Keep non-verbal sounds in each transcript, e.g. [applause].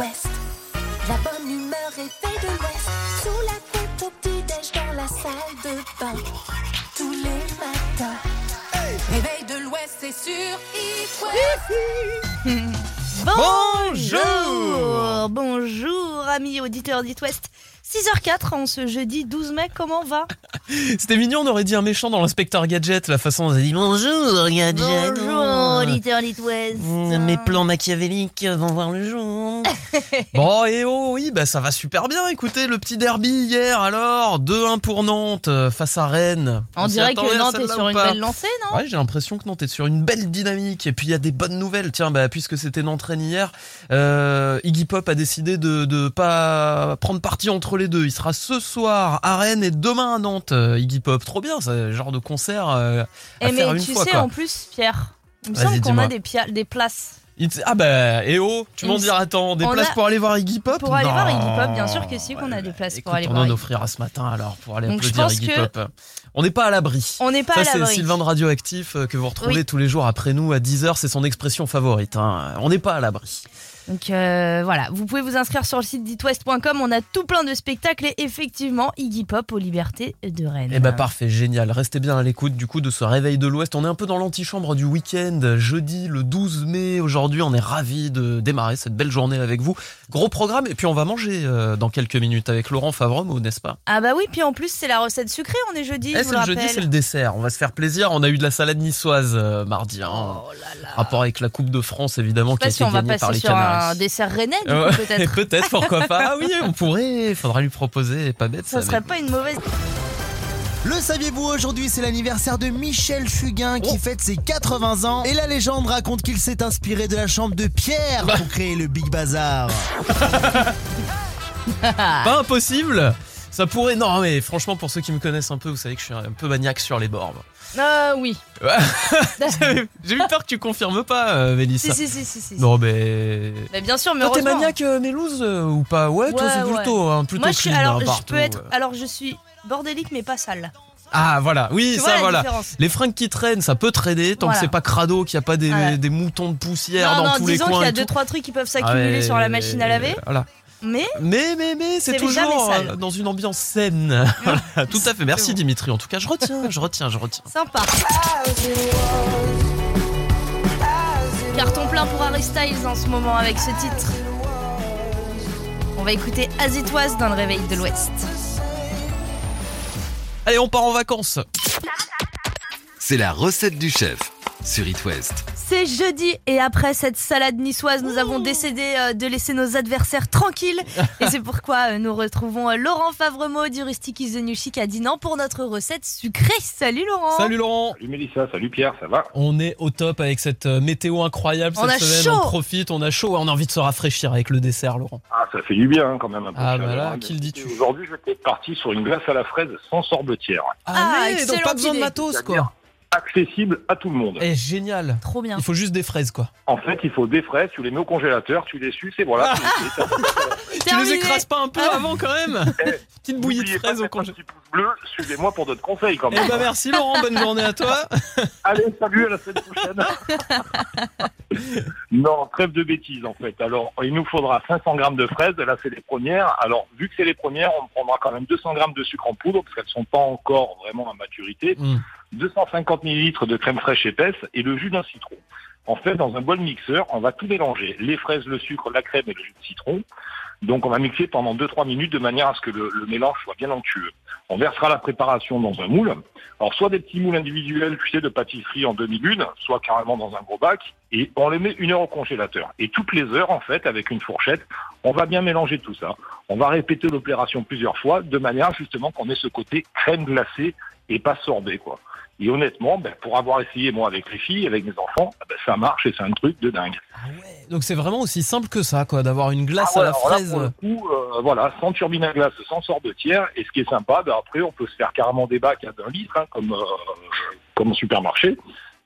West. La bonne humeur est faite de l'Ouest. Sous la tête au petit-déj dans la salle de bain. Tous les matins. Réveil de l'Ouest, c'est sur It West. [laughs] Bonjour Bonjour amis auditeurs d'It West 6h04 en ce jeudi 12 mai, comment va [laughs] C'était mignon, on aurait dit un méchant dans l'inspecteur Gadget, la façon dont on a dit bonjour Gadget. Bonjour auditeurs d'It West Mmh, Mes plans machiavéliques vont voir le jour. [laughs] bon, et oh, oui, bah ça va super bien. Écoutez, le petit derby hier, alors 2-1 pour Nantes euh, face à Rennes. On dirait que Nantes est sur une belle lancée, non Ouais, j'ai l'impression que Nantes est sur une belle dynamique. Et puis il y a des bonnes nouvelles. Tiens, bah, puisque c'était Nantes-Rennes hier, euh, Iggy Pop a décidé de de pas prendre parti entre les deux. Il sera ce soir à Rennes et demain à Nantes. euh, Iggy Pop, trop bien, c'est le genre de concert euh, à Eh faire mais une tu fois. sais quoi. en plus Pierre, il me semble qu'on a des, places Ah bah, et oh, tu m'en me- diras, attends, des on places a- pour aller voir Iggy Pop? Pour aller voir. Iggy Pop, bien sûr que si, qu'on a des places pour aller on voir en Iggy offrira ce matin alors pour aller Donc, applaudir Iggy que- Pop. On n'est pas à l'abri. On n'est pas Ça, à c'est l'abri Sylvain de Radioactif euh, que vous retrouvez Oui. tous les jours après nous à 10h. C'est son expression favorite. hein. On n'est pas à l'abri. Donc euh, voilà, vous pouvez vous inscrire sur le site d'itwest.com, on a tout plein de spectacles et effectivement Iggy Pop aux libertés de Rennes. Eh bah parfait, génial. Restez bien à l'écoute du coup de ce réveil de l'Ouest. On est un peu dans l'antichambre du week-end, jeudi le 12 mai. Aujourd'hui, on est ravis de démarrer cette belle journée avec vous. Gros programme et puis on va manger euh, dans quelques minutes avec Laurent Favremo, n'est-ce pas? Ah bah oui, puis en plus c'est la recette sucrée, on est jeudi, Eh, c'est le le jeudi, c'est le dessert. On va se faire plaisir. On a eu de la salade niçoise euh, mardi. hein. Oh là là. Rapport avec la Coupe de France, évidemment, qui a si été gagnée par les sur un dessert rennais du Ouais, coup peut-être. [laughs] peut-être, pourquoi pas. Ah oui, on pourrait. Faudra lui proposer. Pas bête, ça. Ça serait mais- pas une mauvaise. Le saviez-vous aujourd'hui, c'est l'anniversaire de Michel Fugain qui Oh. fête ses 80 ans et la légende raconte qu'il s'est inspiré de la chambre de Pierre Bah. pour créer le Big Bazar. [laughs] Pas impossible. Ça pourrait. Non, mais franchement, pour ceux qui me connaissent un peu, vous savez que je suis un peu maniaque sur les moi. Ah oui. [laughs] J'ai eu peur que tu confirmes pas, euh, Mélissa. si, si, si, si. Non, mais. Mais bien sûr, mais Toi, t'es maniaque, euh, Mélouse, euh, ou pas? Ouais, toi, Ouais, c'est ouais. plutôt, hein, plutôt Moi je suis clean, alors hein, je peux être alors je suis bordélique mais pas sale. Ah, voilà. Oui, Tu ça, voilà. différence Les fringues qui traînent, ça peut traîner tant Voilà. que c'est pas crado, qu'il n'y a pas des, Voilà. des moutons de poussière non dans non, tous les disons coins. qu'il y a deux tout. trois trucs qui peuvent Ah s'accumuler sur la machine à laver, Voilà. Mais Mais, mais, mais, c'est toujours euh, dans une ambiance saine. [laughs] Tout à fait. Merci. Dimitri. En tout cas, je retiens, je retiens, je retiens. sympa. Carton plein pour Harry Styles en ce moment avec ce titre. On va écouter Azitoise dans le réveil de l'Ouest. Allez, on part en vacances. C'est la recette du chef sur It West. C'est jeudi et après cette salade niçoise, nous avons décidé euh, de laisser nos adversaires tranquilles. Et c'est pourquoi euh, nous retrouvons euh, Laurent Favremo du Rustic is the New Chic à Dinan pour notre recette sucrée. Salut Laurent Salut Laurent. Salut Mélissa, salut Pierre, ça va On est au top avec cette météo incroyable On cette a semaine. chaud. On profite, on a chaud. On a envie de se rafraîchir avec le dessert, Laurent. Ah, ça fait du bien hein, quand même un peu. Ah, de bah là, qui le dis-tu? Aujourd'hui, je suis parti sur une glace à la fraise sans sorbetière. Ah, Allez, donc pas besoin de matos, quoi. Accessible à tout le monde. Eh, génial. Trop bien. Il faut juste des fraises, quoi. En fait, il faut des fraises, tu les mets au congélateur, tu les suces et voilà. [laughs] tu les écrases pas un peu Ah. avant, quand même Eh, Petite bouillie de fraises au mettre un congé. petit pouce bleu, suivez-moi pour d'autres conseils quand Eh même. bah merci Laurent, bonne journée à toi. [laughs] Allez, salut, à la semaine prochaine. [laughs] non, trêve de bêtises en fait. Alors, il nous faudra 500 grammes de fraises. Là, c'est les premières. Alors, vu que c'est les premières, on prendra quand même 200 grammes de sucre en poudre parce qu'elles sont pas encore vraiment à maturité. Hmm. 250 millilitres de crème fraîche épaisse et le jus d'un citron. En fait, dans un bol mixeur, on va tout mélanger. Les fraises, le sucre, la crème et le jus de citron. Donc, on va mixer pendant 2-3 minutes de manière à ce que le, le mélange soit bien onctueux. On versera la préparation dans un moule. Alors, soit des petits moules individuels, tu sais, de pâtisserie en demi-lune, soit carrément dans un gros bac. Et on les met une heure au congélateur. Et toutes les heures, en fait, avec une fourchette, on va bien mélanger tout ça. On va répéter l'opération plusieurs fois, de manière justement qu'on ait ce côté crème glacée et pas sorbet, quoi. Et honnêtement, ben, pour avoir essayé moi avec les filles, avec mes enfants, ben, ça marche et c'est un truc de dingue. Donc c'est vraiment aussi simple que ça, quoi, d'avoir une glace Ah ouais, à la alors là, fraise. pour le coup, euh, voilà, sans turbine à glace, sans sorbetière. Et ce qui est sympa, ben, après, on peut se faire carrément des bacs à d'un litre, hein, comme, euh, comme au supermarché.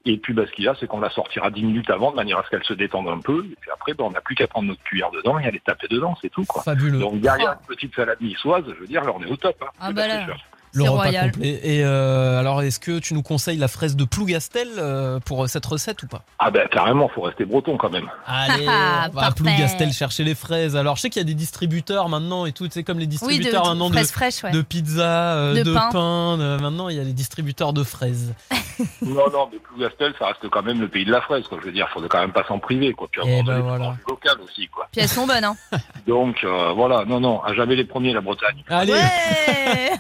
Et puis, ben, ce qu'il y a, c'est qu'on la sortira 10 minutes avant, de manière à ce qu'elle se détende un peu. Et puis après, ben, on n'a plus qu'à prendre notre cuillère dedans et aller taper dedans, c'est tout, quoi. Fabuleux. Donc derrière une petite salade niçoise, je veux dire, là, on est au top. Hein. Ah C'est bah là. Le repas royal. complet. Et euh, alors, est-ce que tu nous conseilles la fraise de Plougastel euh, pour cette recette ou pas? Ah ben carrément, faut rester breton quand même. Allez, [laughs] Ah, on va à. Plougastel chercher les fraises. Alors, je sais qu'il y a des distributeurs maintenant et tout, c'est comme les Oui, de, distributeurs maintenant de de, fraises fraîches, ouais. de pizza, euh, De de, pain. pain. de- maintenant, il y a les distributeurs de fraises. [laughs] non, non, mais Plougastel, ça reste quand même le pays de la fraise, quoi. Je veux dire, faut quand même pas s'en priver, quoi. Puis Eh avoir ben voilà. local aussi, quoi. Puis elles sont bonnes, hein. [laughs] Donc euh, voilà, non, non, à jamais les premiers la Bretagne. Allez, Ouais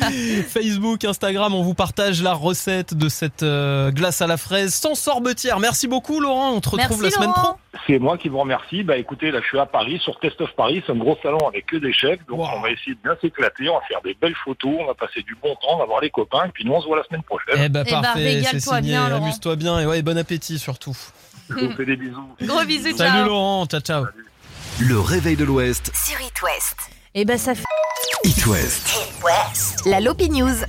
[laughs] Facebook, Instagram, on vous partage la recette de cette euh, glace à la fraise sans sorbetière. Merci beaucoup, Laurent. On te retrouve Merci la semaine pro. Laurent. C'est moi qui vous remercie. Bah écoutez, là je suis à Paris, sur Test of Paris, c'est un gros salon avec que des chefs, donc Wow. on va essayer de bien s'éclater, on va faire des belles photos, on va passer du bon temps, on va voir les copains, et puis nous on se voit la semaine prochaine. Eh ben Eh ben, parfait, c'est signé. Amuse-toi bien et ouais, bon appétit surtout. Je vous fais des bisous. Gros bisous, Salut ciao. Laurent, ciao ciao. Le réveil de l'Ouest, Sur It West. Et ben ça fait. It West. La Lopi News.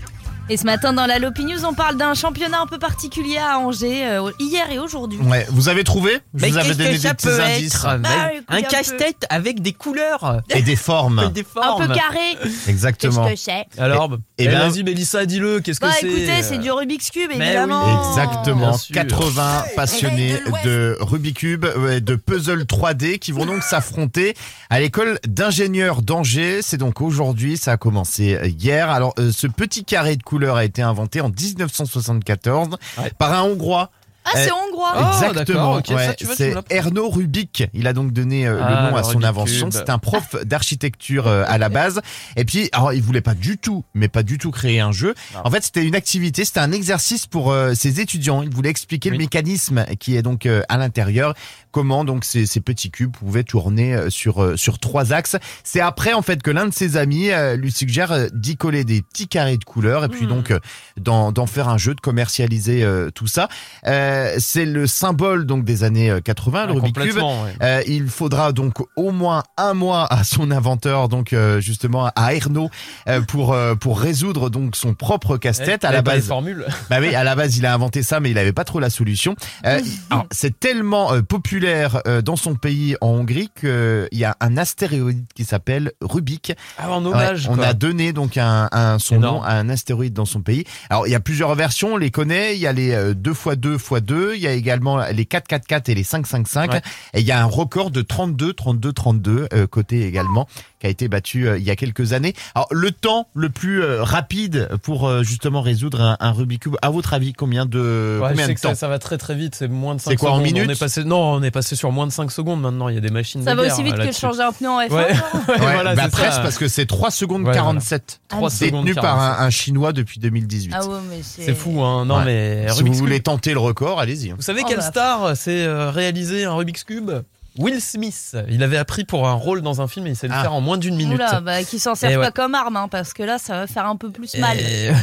Et ce matin dans la Lopi News, on parle d'un championnat un peu particulier à Angers euh, hier et aujourd'hui. Ouais, vous avez trouvé Je vous avais donné des petits indices Bah, écoute, un Un peu. casse-tête avec des couleurs, [laughs] et des formes. [laughs] des Un formes. peu carré. Exactement. Qu'est-ce que c'est Alors, Eh eh ben- vas-y Mélissa, dis-le, qu'est-ce que Bah c'est écoutez, c'est du Rubik's Cube, Mais évidemment. Exactement, Bien sûr. 80 passionnés de Rubik's Cube, ouais, de puzzle 3D qui vont donc s'affronter à l'école d'ingénieurs d'Angers. C'est donc aujourd'hui, ça a commencé hier. Alors euh, ce petit carré de couleur a été inventé en 1974 Ouais. par un Hongrois. Ah, c'est hongrois. Ah, Exactement, ouais, c'est. Erno Rubik. Il a donc donné euh, Ah, le nom à son invention. C'est un prof d'architecture euh, à la base. Et puis, alors, il voulait pas du tout, mais pas du tout créer un jeu. Non. En fait, c'était une activité, c'était un exercice pour euh, ses étudiants. Il voulait expliquer le mécanisme qui est donc euh, à l'intérieur, comment donc ces, ces petits cubes pouvaient tourner euh, sur euh, sur trois axes. C'est après en fait que l'un de ses amis euh, lui suggère d'y coller des petits carrés de couleurs et puis Hmm. donc d'en faire un jeu, de commercialiser tout ça. Euh, c'est le symbole donc des années euh, 80, le Ah, Rubik's Cube. ouais. Euh, il faudra donc au moins un mois à son inventeur, donc euh, justement à Erno, euh, pour pour résoudre donc son propre casse-tête. Eh, à la base, formules. bah oui, à la base il a inventé ça, mais il avait pas trop la solution. [laughs] Alors, c'est tellement euh, populaire euh, dans son pays en Hongrie qu'il y a un astéroïde qui s'appelle Rubik. Ah, en Ouais, hommage. on quoi. a donné donc un, un- son Énorme. nom à un astéroïde dans son pays. Alors il y a plusieurs versions, on les connaît. Il y a les euh, 2x2 x 2, il y a également les 4x4 et les 5x5. Ouais. Et il y a un record de 32, 32, 32 euh, côté également qui a été battu euh, il y a quelques années. Alors le temps le plus euh, rapide pour euh, justement résoudre un, un Rubik's cube. À votre avis, combien de Ouais, je combien sais de que ça, temps ça va très très vite, c'est moins de 5 C'est quoi, en minutes on est passé, Non, on est passé sur moins de 5 secondes maintenant, il y a des machines Ça de va guerre, aussi vite que là-dessus. changer un pneu en F1. Ouais. genre. [laughs] Ouais, Ouais, voilà, bah c'est presque ça. parce que c'est 3 secondes Ouais, 47. Trois C'est secondes tenu par 47. un, un chinois depuis 2018. Ah ouais, mais c'est. C'est fou, hein. Non, Ouais. mais si vous Cube. voulez tenter le record, allez-y. Vous savez Oh, quelle bah. star s'est réalisé un Rubik's Cube? Will Smith. Il avait appris pour un rôle dans un film et il sait le Ah. faire en moins d'une minute. Oula, bah, qui s'en Et pas ouais. comme arme, hein, parce que là, ça va faire un peu plus mal. Et- [laughs]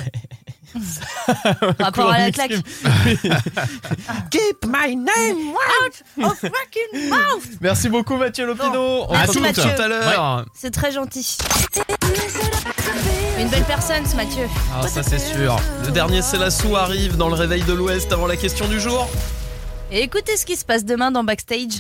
[laughs] Rapport à la claque. [laughs] Keep my name out of fucking mouth Merci beaucoup Mathieu Lopino. On se retrouve Mathieu. tout à l'heure. C'est très gentil. Une belle personne, ce Mathieu. Ah, ça c'est sûr. Le dernier c'est la sou arrive dans le réveil de l'Ouest avant la question du jour. Et écoutez ce qui se passe demain dans Backstage.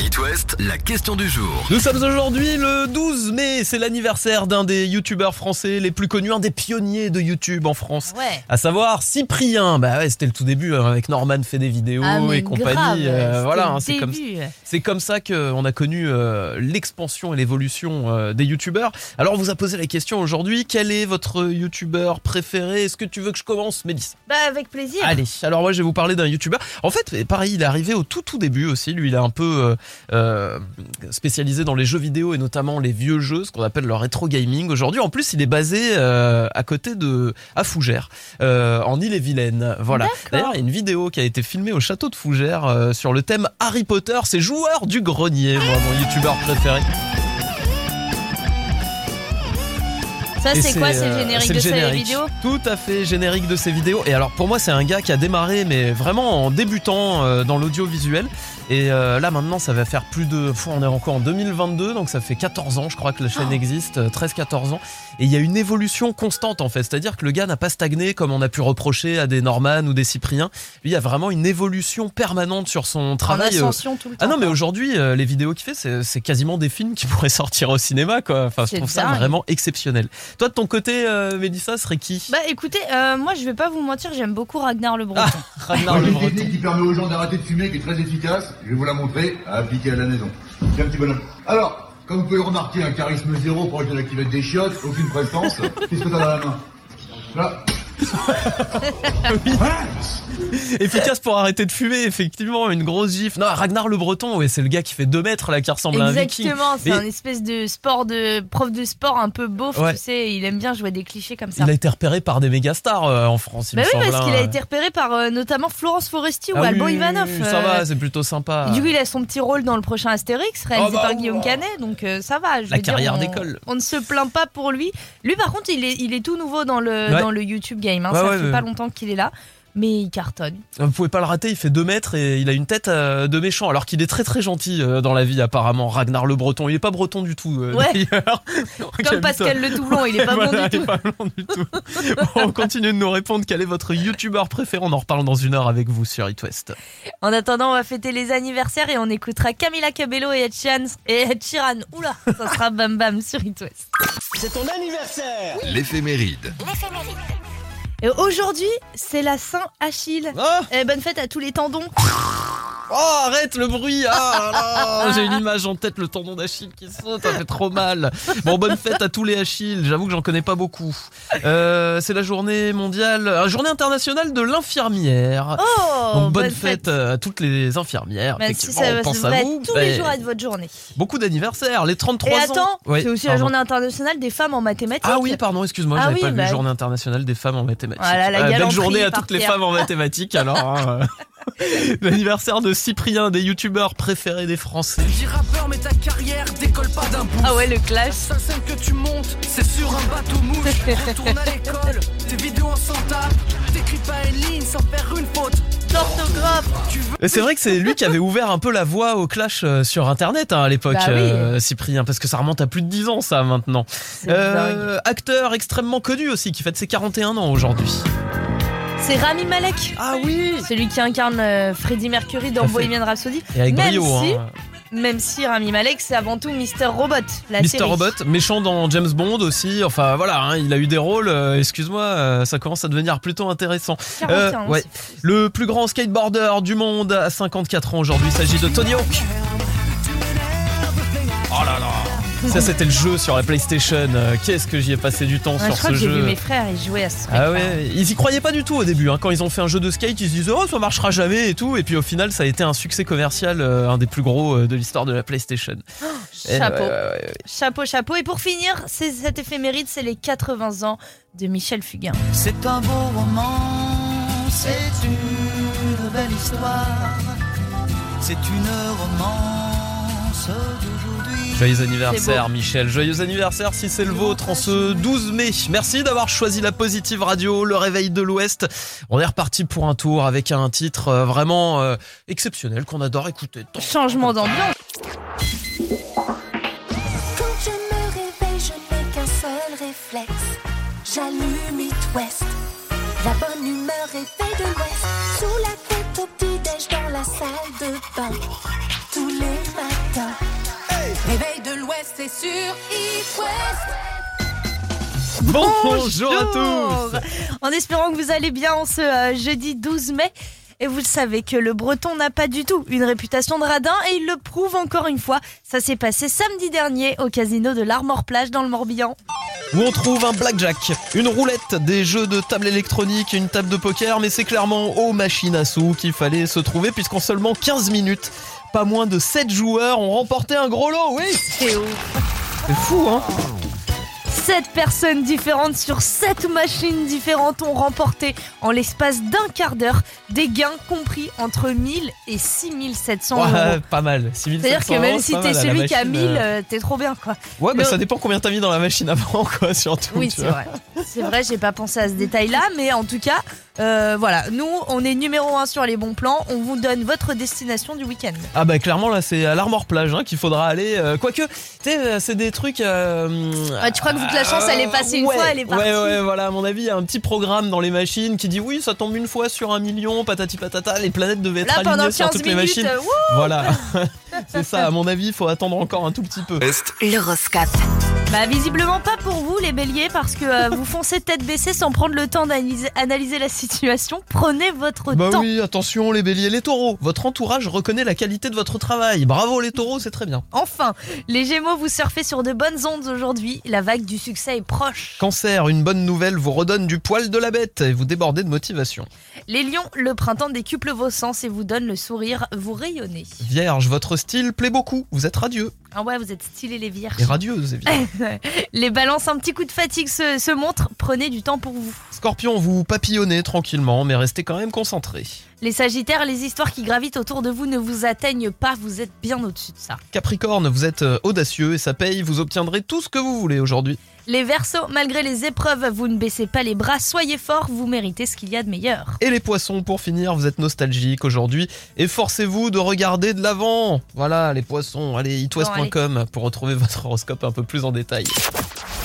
It West, la question du jour. Nous sommes aujourd'hui le 12 mai, c'est l'anniversaire d'un des youtubeurs français les plus connus, un des pionniers de YouTube en France. Ouais. À savoir Cyprien, bah ouais, c'était le tout début hein, avec Norman fait des vidéos Ah, et compagnie. grave, euh, voilà, hein, c'est comme début. c'est comme ça qu'on a connu euh, l'expansion et l'évolution euh, des youtubeurs. Alors on vous a posé la question aujourd'hui, quel est votre youtubeur préféré? Est-ce que tu veux que je commence, Mélissa? Bah, avec plaisir. Allez, alors moi je vais vous parler d'un youtubeur. En fait, pareil, il est arrivé au tout tout début aussi. Lui, il est un peu euh, euh, spécialisé dans les jeux vidéo et notamment les vieux jeux, ce qu'on appelle le rétro gaming. Aujourd'hui, en plus, il est basé euh, à côté de à Fougères, euh, en Ille-et-Vilaine. Voilà. D'ailleurs, il y a une vidéo qui a été filmée au château de Fougères sur le thème Harry Potter. C'est joueur du grenier, moi, mon youtubeur préféré. Ça, c'est quoi C'est le euh, générique de le ces générique. vidéos Tout à fait, générique de ses vidéos. Et alors pour moi, c'est un gars qui a démarré, mais vraiment en débutant euh, dans l'audiovisuel. Et euh, là maintenant, ça va faire plus de... Pff, on est encore en 2022, donc ça fait 14 ans, je crois que la chaîne Oh. existe, euh, 13-14 ans. Et il y a une évolution constante en fait. C'est-à-dire que le gars n'a pas stagné comme on a pu reprocher à des Norman ou des Cypriens. Lui, il y a vraiment une évolution permanente sur son En travail. euh, ascension tout le temps. ah non mais aujourd'hui euh, les vidéos qu'il fait c'est c'est quasiment des films qui [laughs] pourraient sortir au cinéma quoi. Enfin je C'est trouve ça vraiment exceptionnel. Toi, de ton côté, euh, Mélissa, serait qui? Bah écoutez, euh, moi je vais pas vous mentir, j'ime beaucoup Ragnar le Breton. [laughs] Ragnar Moi, le j'ai une Breton. technique qui permet aux gens d'arrêter de fumer, qui est très efficace. Je vais vous la montrer, à appliquer à la maison. Tiens, petit bonhomme. Alors, comme vous pouvez remarquer, un charisme zéro pour être la des chiottes, aucune prestance. Qu'est-ce que t'as dans la main? Là. Efficace pour arrêter de fumer, effectivement, une grosse gifle. Non, Ragnar le Breton, ouais, c'est le gars qui fait 2 mètres là, qui ressemble à un viking. Exactement, c'est Mais- un espèce de sport de prof de sport un peu beauf, Ouais. tu sais, il aime bien jouer des clichés comme ça. Il a été repéré par des méga stars euh, en France, il Bah me oui, semble. parce qu'il a hein. été repéré par euh, notamment Florence Foresti ou Ah Alban oui, Ivanov. Ça euh, va, c'est plutôt sympa. du coup, il a son petit rôle dans le prochain Astérix, réalisé Oh bah, par oh. Guillaume Canet, donc euh, ça va. Je La veux carrière d'école. On ne se plaint pas pour lui. Lui, par contre, il est, il est tout nouveau dans le, Ouais. dans le YouTube game. Hein. Ouais, ça ouais, fait ouais. pas longtemps qu'il est là, mais il cartonne. Vous pouvez pas le rater, il fait 2 mètres et il a une tête euh, de méchant, alors qu'il est très très gentil euh, dans la vie apparemment, Ragnar le Breton. Il est pas breton du tout euh, Ouais. d'ailleurs. [laughs] Comme Pascal Le Toublon, il est pas [laughs] Voilà, bon il du est tout. pas bon du tout. Bon, on continue de nous répondre quel est votre youtubeur préféré? On en reparle dans une heure avec vous sur It West. En attendant, on va fêter les anniversaires et on écoutera Camila Cabello et Ed Sheeran. Et Ed Sheeran. Oula, ça sera Bam Bam sur It West. L'éphéméride. Et aujourd'hui, c'est la Saint Achille. Oh, Et bonne fête à tous les tendons. oh, arrête le bruit Ah là là, [laughs] J'ai une image en tête, le tendon d'Achille qui saute, ça fait trop mal. Bon, bonne fête à tous les Achilles, j'avoue que j'en connais pas beaucoup. Euh, c'est la journée mondiale, la journée internationale de l'infirmière. Oh, Donc bonne, fête, à toutes les infirmières. Même si ça on pense à vous. tous les jours être votre journée. Beaucoup d'anniversaires, les 33 Et ans. Oui, c'est aussi la journée internationale des femmes en mathématiques. Ah oui, pardon, excuse-moi, Ah j'avais oui, pas vu bah- Journée internationale des femmes en mathématiques. Voilà, la Euh, belle journée à toutes les femmes en mathématiques alors. hein. [laughs] [laughs] L'anniversaire de Cyprien, des youtubeurs préférés des Français. Rappeur, mais ta carrière décolle pas d'un bout. Ah ouais, le clash. La scène que tu montes, c'est sur un bateau mouche. Retourne à l'école, tes vidéos en tape. T'écris pas une ligne sans faire une faute. D'orthographe. C'est vrai que c'est lui qui avait ouvert un peu la voie au clash euh, sur internet hein, à l'époque, Bah oui. euh, Cyprien, parce que ça remonte à plus de 10 ans ça maintenant. Euh, acteur extrêmement connu aussi, qui fête ses 41 ans aujourd'hui. C'est Rami Malek. Ah oui Celui qui incarne euh, Freddie Mercury dans. Bohemian Rhapsody. Et avec Même brio, si- hein. Même si Rami Malek, c'est avant tout Mister Robot, la Mr. série. Robot, méchant dans James Bond aussi. Enfin voilà, hein, il a eu des rôles. euh, Excuse-moi, euh, ça commence à devenir plutôt intéressant. 41 Euh, ouais. Le plus grand skateboarder du monde à 54 ans aujourd'hui, il s'agit de Tony Hawk. Oh là là Ça [laughs] c'était le jeu sur la PlayStation. Euh, Qu'est-ce que j'y ai passé du temps Ouais, sur je crois ce que j'ai jeu vu mes frères, ils jouaient à ce truc. ah ouais, ils y croyaient pas du tout au début. hein. Quand ils ont fait un jeu de skate, ils se disaient oh ça marchera jamais et tout. Et puis au final, ça a été un succès commercial, euh, un des plus gros euh, de l'histoire de la PlayStation. [gasps] Chapeau. ouais, ouais, ouais, ouais. Chapeau, chapeau. Et pour finir, c'est cet éphéméride, c'est les 80 ans de Michel Fugain. C'est un beau roman, c'est une belle histoire. C'est une romance. Joyeux anniversaire. Michel, joyeux anniversaire si c'est le vôtre en ce 12 mai. Merci d'avoir choisi la Positive Radio, le réveil de l'Ouest. On est reparti pour un tour avec un titre euh, vraiment euh, exceptionnel qu'on adore écouter. Changement d'ambiance. Quand je me réveille, je n'ai qu'un seul réflexe. J'allume It West. La bonne humeur est faite de l'Ouest. Sous la couette au petit-déj dans la salle de bain. Tous les matins. Réveil de l'Ouest, c'est sur It West. Bonjour à tous En espérant que vous allez bien en ce euh, jeudi 12 mai. Et vous le savez que le breton n'a pas du tout une réputation de radin et il le prouve encore une fois. Ça s'est passé samedi dernier au casino de l'Armor Plage dans le Morbihan. Où on trouve un blackjack, une roulette, des jeux de table électronique, une table de poker, mais c'est clairement aux machines à sous qu'il fallait se trouver puisqu'en seulement 15 minutes, pas moins de 7 joueurs ont remporté un gros lot, oui C'est fou hein 7 personnes différentes sur 7 machines différentes ont remporté en l'espace d'un quart d'heure des gains compris entre 1000 et 6700 euros. Ouais, pas mal. 6700 C'est-à-dire que même si t'es celui qui a machine, 1000, euh. euh, t'es trop bien quoi. Ouais, bah Le- ça dépend combien t'as mis dans la machine [laughs] avant, quoi, surtout. Oui, c'est vrai. C'est vrai, j'ai pas pensé à ce détail-là, mais en tout cas, euh, voilà, nous, on est numéro un sur les bons plans. On vous donne votre destination du week-end. Ah bah clairement là c'est à l'Armor Plage hein, qu'il faudra aller. euh, quoique, tu sais, euh, c'est des trucs. euh, Ouais, tu crois que que la chance, elle est passée une ouais, fois, elle est partie. Ouais ouais voilà à mon avis il y a un petit programme dans les machines qui dit oui ça tombe une fois sur un million patati patata les planètes devaient être Là, pendant alignées sur 15 toutes les machines. wouh Voilà [laughs] c'est ça à mon avis il faut attendre encore un tout petit peu. Est L'horoscope? Bah visiblement pas pour vous les béliers parce que euh, vous foncez tête baissée sans prendre le temps d'analyser analyser la situation. Prenez votre Bah temps. oui, attention les béliers, les taureaux. Votre entourage reconnaît la qualité de votre travail. Bravo les taureaux, c'est très bien. Enfin, les gémeaux, vous surfez sur de bonnes ondes aujourd'hui. La vague du succès est proche. Cancer, une bonne nouvelle vous redonne du poil de la bête et vous débordez de motivation. Les lions, le printemps décuple vos sens et vous donne le sourire, vous rayonnez. Vierge, votre style plaît beaucoup. Vous êtes radieux Ah ouais, vous êtes stylés les vierges. et radieuse, évidemment. [laughs] Les balances, un petit coup de fatigue se, se montre. Prenez du temps pour vous. Scorpion, vous papillonnez tranquillement, mais restez quand même concentré. Les sagittaires, les histoires qui gravitent autour de vous ne vous atteignent pas. Vous êtes bien au-dessus de ça. Capricorne, vous êtes euh, audacieux et ça paye. Vous obtiendrez tout ce que vous voulez aujourd'hui. Les versos, malgré les épreuves, vous ne baissez pas les bras. Soyez forts, vous méritez ce qu'il y a de meilleur. Et les poissons, pour finir, vous êtes nostalgique aujourd'hui et forcez-vous de regarder de l'avant. Voilà, les poissons. Allez, itwest.com pour retrouver [laughs] votre horoscope un peu plus en détail.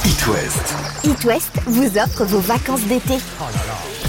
It West. It West vous offre vos vacances d'été.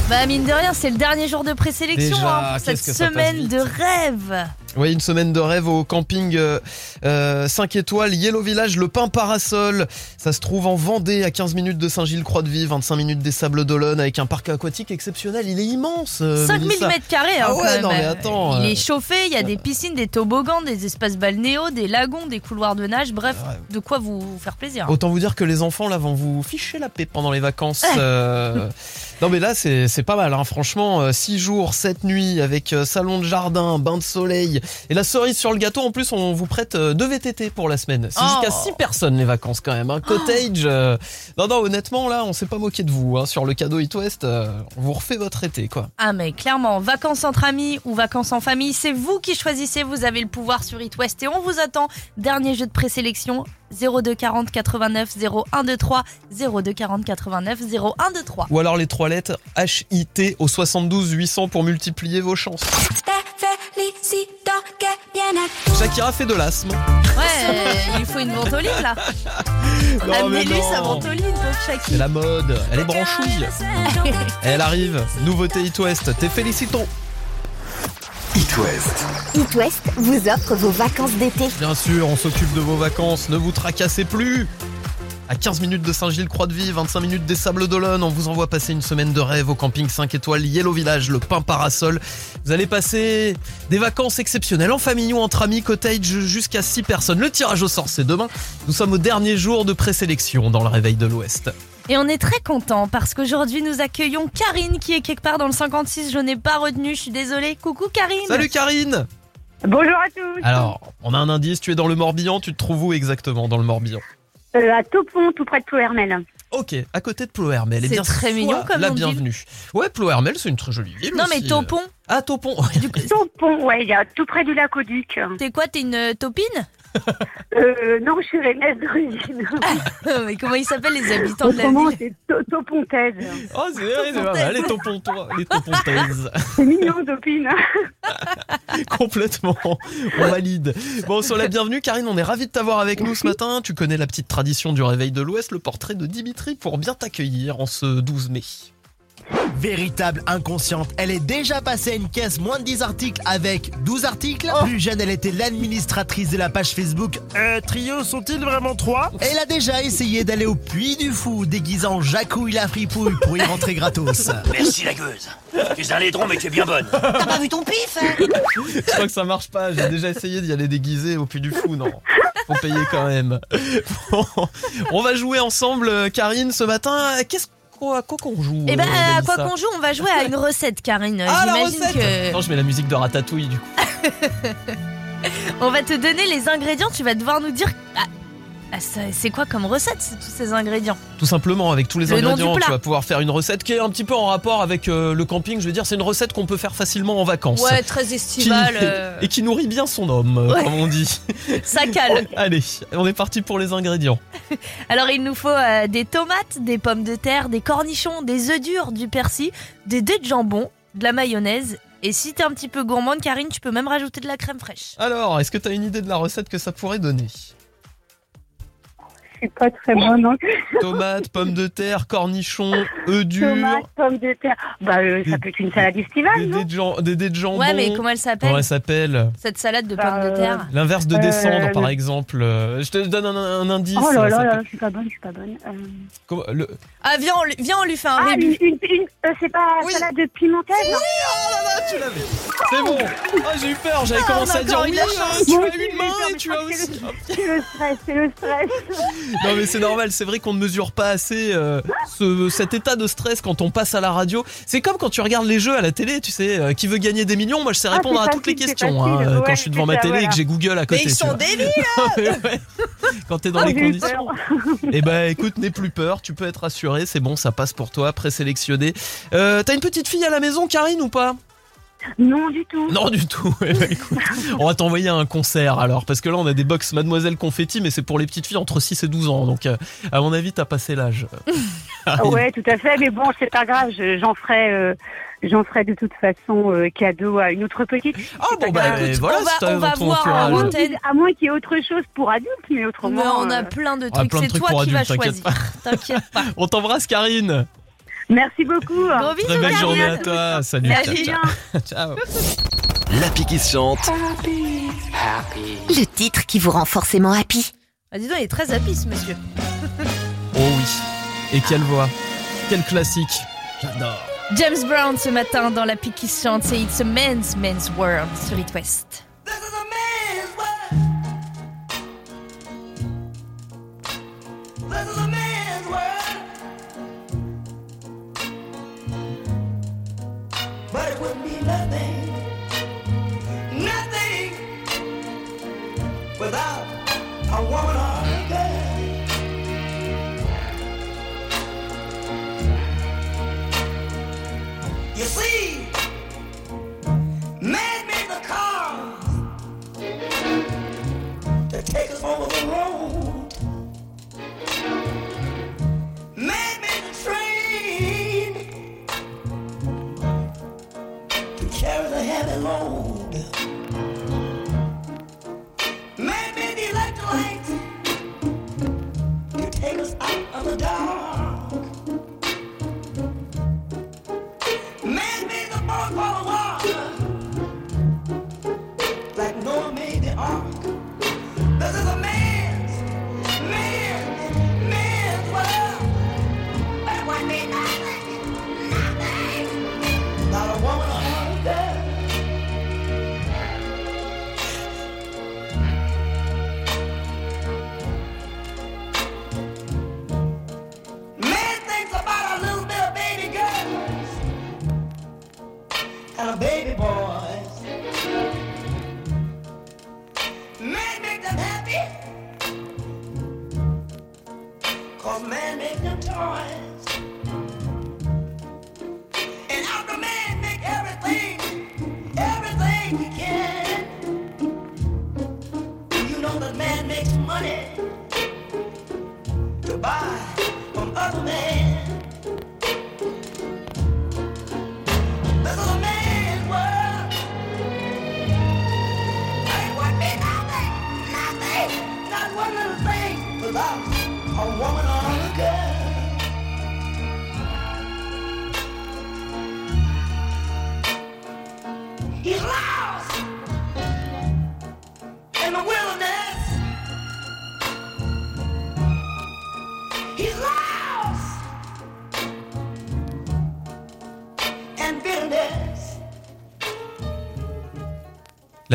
Bah mine de rien, c'est le dernier jour de présélection. Déjà, hein, cette ça passe semaine de rêve. Oui, une semaine de rêve au camping euh, euh, 5 étoiles Yellow Village, le Pain Parasol. Ça se trouve en Vendée, à 15 minutes de Saint-Gilles-Croix-de-Vie, 25 minutes des Sables d'Olonne, avec un parc aquatique exceptionnel. Il est immense. euh, 5000 Mélissa. mètres carrés. hein, Ah ouais, non, mais attends, Il euh. est chauffé, il y a des piscines, des toboggans, des espaces balnéaux, des lagons, des couloirs de nage. Bref, Ouais. de quoi vous faire plaisir. Autant vous dire que les enfants là vont vous ficher la paix pendant les vacances. euh. [laughs] Non mais là c'est pas mal hein. franchement 6 jours, 7 nuits avec euh, salon de jardin, bain de soleil et la cerise sur le gâteau en plus on vous prête euh, deux VTT pour la semaine. C'est Oh. jusqu'à 6 personnes les vacances quand même. Un cottage. euh. Non non honnêtement là on s'est pas moqué de vous hein. sur le cadeau It West. euh, on vous refait votre été quoi. Ah mais clairement, vacances entre amis ou vacances en famille, c'est vous qui choisissez, vous avez le pouvoir sur It West et on vous attend. Dernier jeu de présélection 02 40 89 0123 02 40 89 0123. Ou alors les trois lettres HIT au 72 800 pour multiplier vos chances. Shakira fait de l'asthme. Ouais, il faut une ventoline là. Non, mais Amenez-lui non. sa ventoline, pauvre C'est Shaki. la mode, elle est branchouille. Elle arrive, nouveauté It West, t'es félicitons. It West. It West vous offre vos vacances d'été. Bien sûr, on s'occupe de vos vacances, ne vous tracassez plus. À 15 minutes de Saint-Gilles-Croix-de-Vie, 25 minutes des Sables d'Olonne, on vous envoie passer une semaine de rêve au camping 5 étoiles Yellow Village, le pain parasol. Vous allez passer des vacances exceptionnelles en famille ou entre amis, cottage jusqu'à 6 personnes. Le tirage au sort, c'est demain. Nous sommes au dernier jour de présélection dans le réveil de l'Ouest. Et on est très content parce qu'aujourd'hui nous accueillons Karine qui est quelque part dans le 56. Je n'ai pas retenu, je suis désolée. Coucou Karine. Salut Karine Bonjour à tous. Alors, on a un indice, tu es dans le Morbihan, tu te trouves où exactement dans le Morbihan Euh, à Taupon, tout près de Plouermel. Ok, à côté de Plohermel. Eh C'est bien, très mignon comme la bienvenue. Ouais, Plohermel, c'est une très jolie ville. Non mais. Taupon, Ah, Taupon. Taupon, ouais, il y a tout près du lac au Duc. t'es quoi T'es une euh, taupine? Euh, non, je suis rennaise d'origine. Mais comment ils s'appellent les habitants de la ville c'est Ta- Taupontaise. Oh, c'est vrai, c'est pas mal. Les Taupontois, les Taupontaises. C'est mignon, Taupine. [laughs] Complètement. On valide. Bon, sur la bienvenue, Karine, on est ravis de t'avoir avec nous ce matin. Tu connais la petite tradition du réveil de l'Ouest, le portrait de Dimitri pour bien t'accueillir en ce 12 mai. Véritable inconsciente, elle est déjà passée à une caisse moins de 10 articles avec 12 articles. Plus jeune, elle était l'administratrice de la page Facebook Euh, Trio sont-ils vraiment trois? Elle a déjà essayé d'aller au Puy du Fou déguisant Jacouille la fripouille pour y rentrer gratos. [laughs] Merci la gueuse. Tu es un laidron mais tu es bien bonne. T'as pas vu ton pif Je crois que ça marche pas. J'ai déjà essayé d'y aller déguisé au Puy du Fou. Non, faut payer quand même. [laughs] Bon, on va jouer ensemble, euh, Karine, ce matin. Qu'est-ce quoi, quoi qu'on joue Eh ben, euh, à quoi qu'on joue, on va jouer à une recette, Karine. Ah, la J'imagine recette que Non, je mets la musique de Ratatouille du coup. [laughs] on va te donner les ingrédients. Tu vas devoir nous dire. Ah, ah, c'est quoi comme recette, tous ces ingrédients Tout simplement, avec tous les Le ingrédients, tu vas pouvoir faire une recette qui est un petit peu en rapport avec euh, le camping. Je veux dire, c'est une recette qu'on peut faire facilement en vacances. Ouais, très Qui- estival. euh, Et qui nourrit bien son homme, euh, Ouais. comme on dit. [laughs] Ça cale. Allez, on est parti pour les ingrédients. [laughs] Alors, il nous faut euh, des tomates, des pommes de terre, des cornichons, des œufs durs, du persil, des dés de jambon, de la mayonnaise. Et si t'es un petit peu gourmande, Karine, tu peux même rajouter de la crème fraîche. Alors, est-ce que tu as une idée de la recette que ça pourrait donner? Suis pas très bonne. Donc. Tomates, pommes de terre, cornichons, œufs durs. Tomates, pommes de terre. Bah, euh, ça peut être une salade estivale, Des non dés de, jan- des dés de jambon. Ouais, mais comment elle s'appelle Comment elle s'appelle Cette salade de Bah, pommes de terre. L'inverse de Euh, descendre, par le- exemple. Euh, Je te donne un, un indice. Oh là là, là, je suis pas bonne, je suis pas bonne. Euh... comment- le- Ah, viens, on lui, viens, on lui fait un Ah, une, rébut. une, une- euh, c'est pas Oui. salade de pimentelle non Oh là là, tu l'avais. C'est bon. Ah, j'ai eu peur. J'avais Ah, commencé à dire oui. euh, tu as aussi, une main et tu as aussi. C'est le stress, c'est le stress. Non mais c'est normal, c'est vrai qu'on ne mesure pas assez euh, ce, cet état de stress quand on passe à la radio. C'est comme quand tu regardes les jeux à la télé, tu sais, euh, qui veut gagner des millions, moi je sais Ah, répondre à toutes les questions facile. hein, quand je suis devant ma ça, télé et que j'ai Google à côté. Mais ils sont débiles [laughs] Ouais, ouais. Quand t'es dans Oh, les conditions. Eh ben écoute, n'aie plus peur, tu peux être rassuré, c'est bon, ça passe pour toi, présélectionné. Euh, T'as une petite fille à la maison, Karine, ou pas? Non, du tout. Non du tout. [laughs] Eh ben, écoute, on va t'envoyer à un concert alors, parce que là on a des box Mademoiselle Confetti, mais c'est pour les petites filles entre 6 et 12 ans, donc euh, à mon avis t'as passé l'âge. [laughs] Ah ouais, tout à fait, mais bon, c'est pas grave, je- j'en ferai, euh, j'en ferai de toute façon euh, cadeau à une autre petite. Ah bon bah Écoute, voilà, on va- on va voir À moins qu'il- à moins qu'il y ait autre chose pour adultes, mais autrement. Mais on a plein de Ah, trucs, c'est toi pour qui vas t'inquiète choisir. T'inquiète pas. [laughs] On t'embrasse Karine. Merci beaucoup. Gros bisous, Très belle journée à toi. Salut. Merci ciao, ciao. L'appli qui se chante. Le titre qui vous rend forcément happy. Ah, dis donc, il est très happy, ce monsieur. Oh oui. Et quelle voix. Quel classique. J'adore. James Brown ce matin dans la pique qui se chante, c'est It's a Man's Man's World sur It West. Without a woman or a girl. You see, man made the cars to take us over the road. Man made the train to carry the heavy load.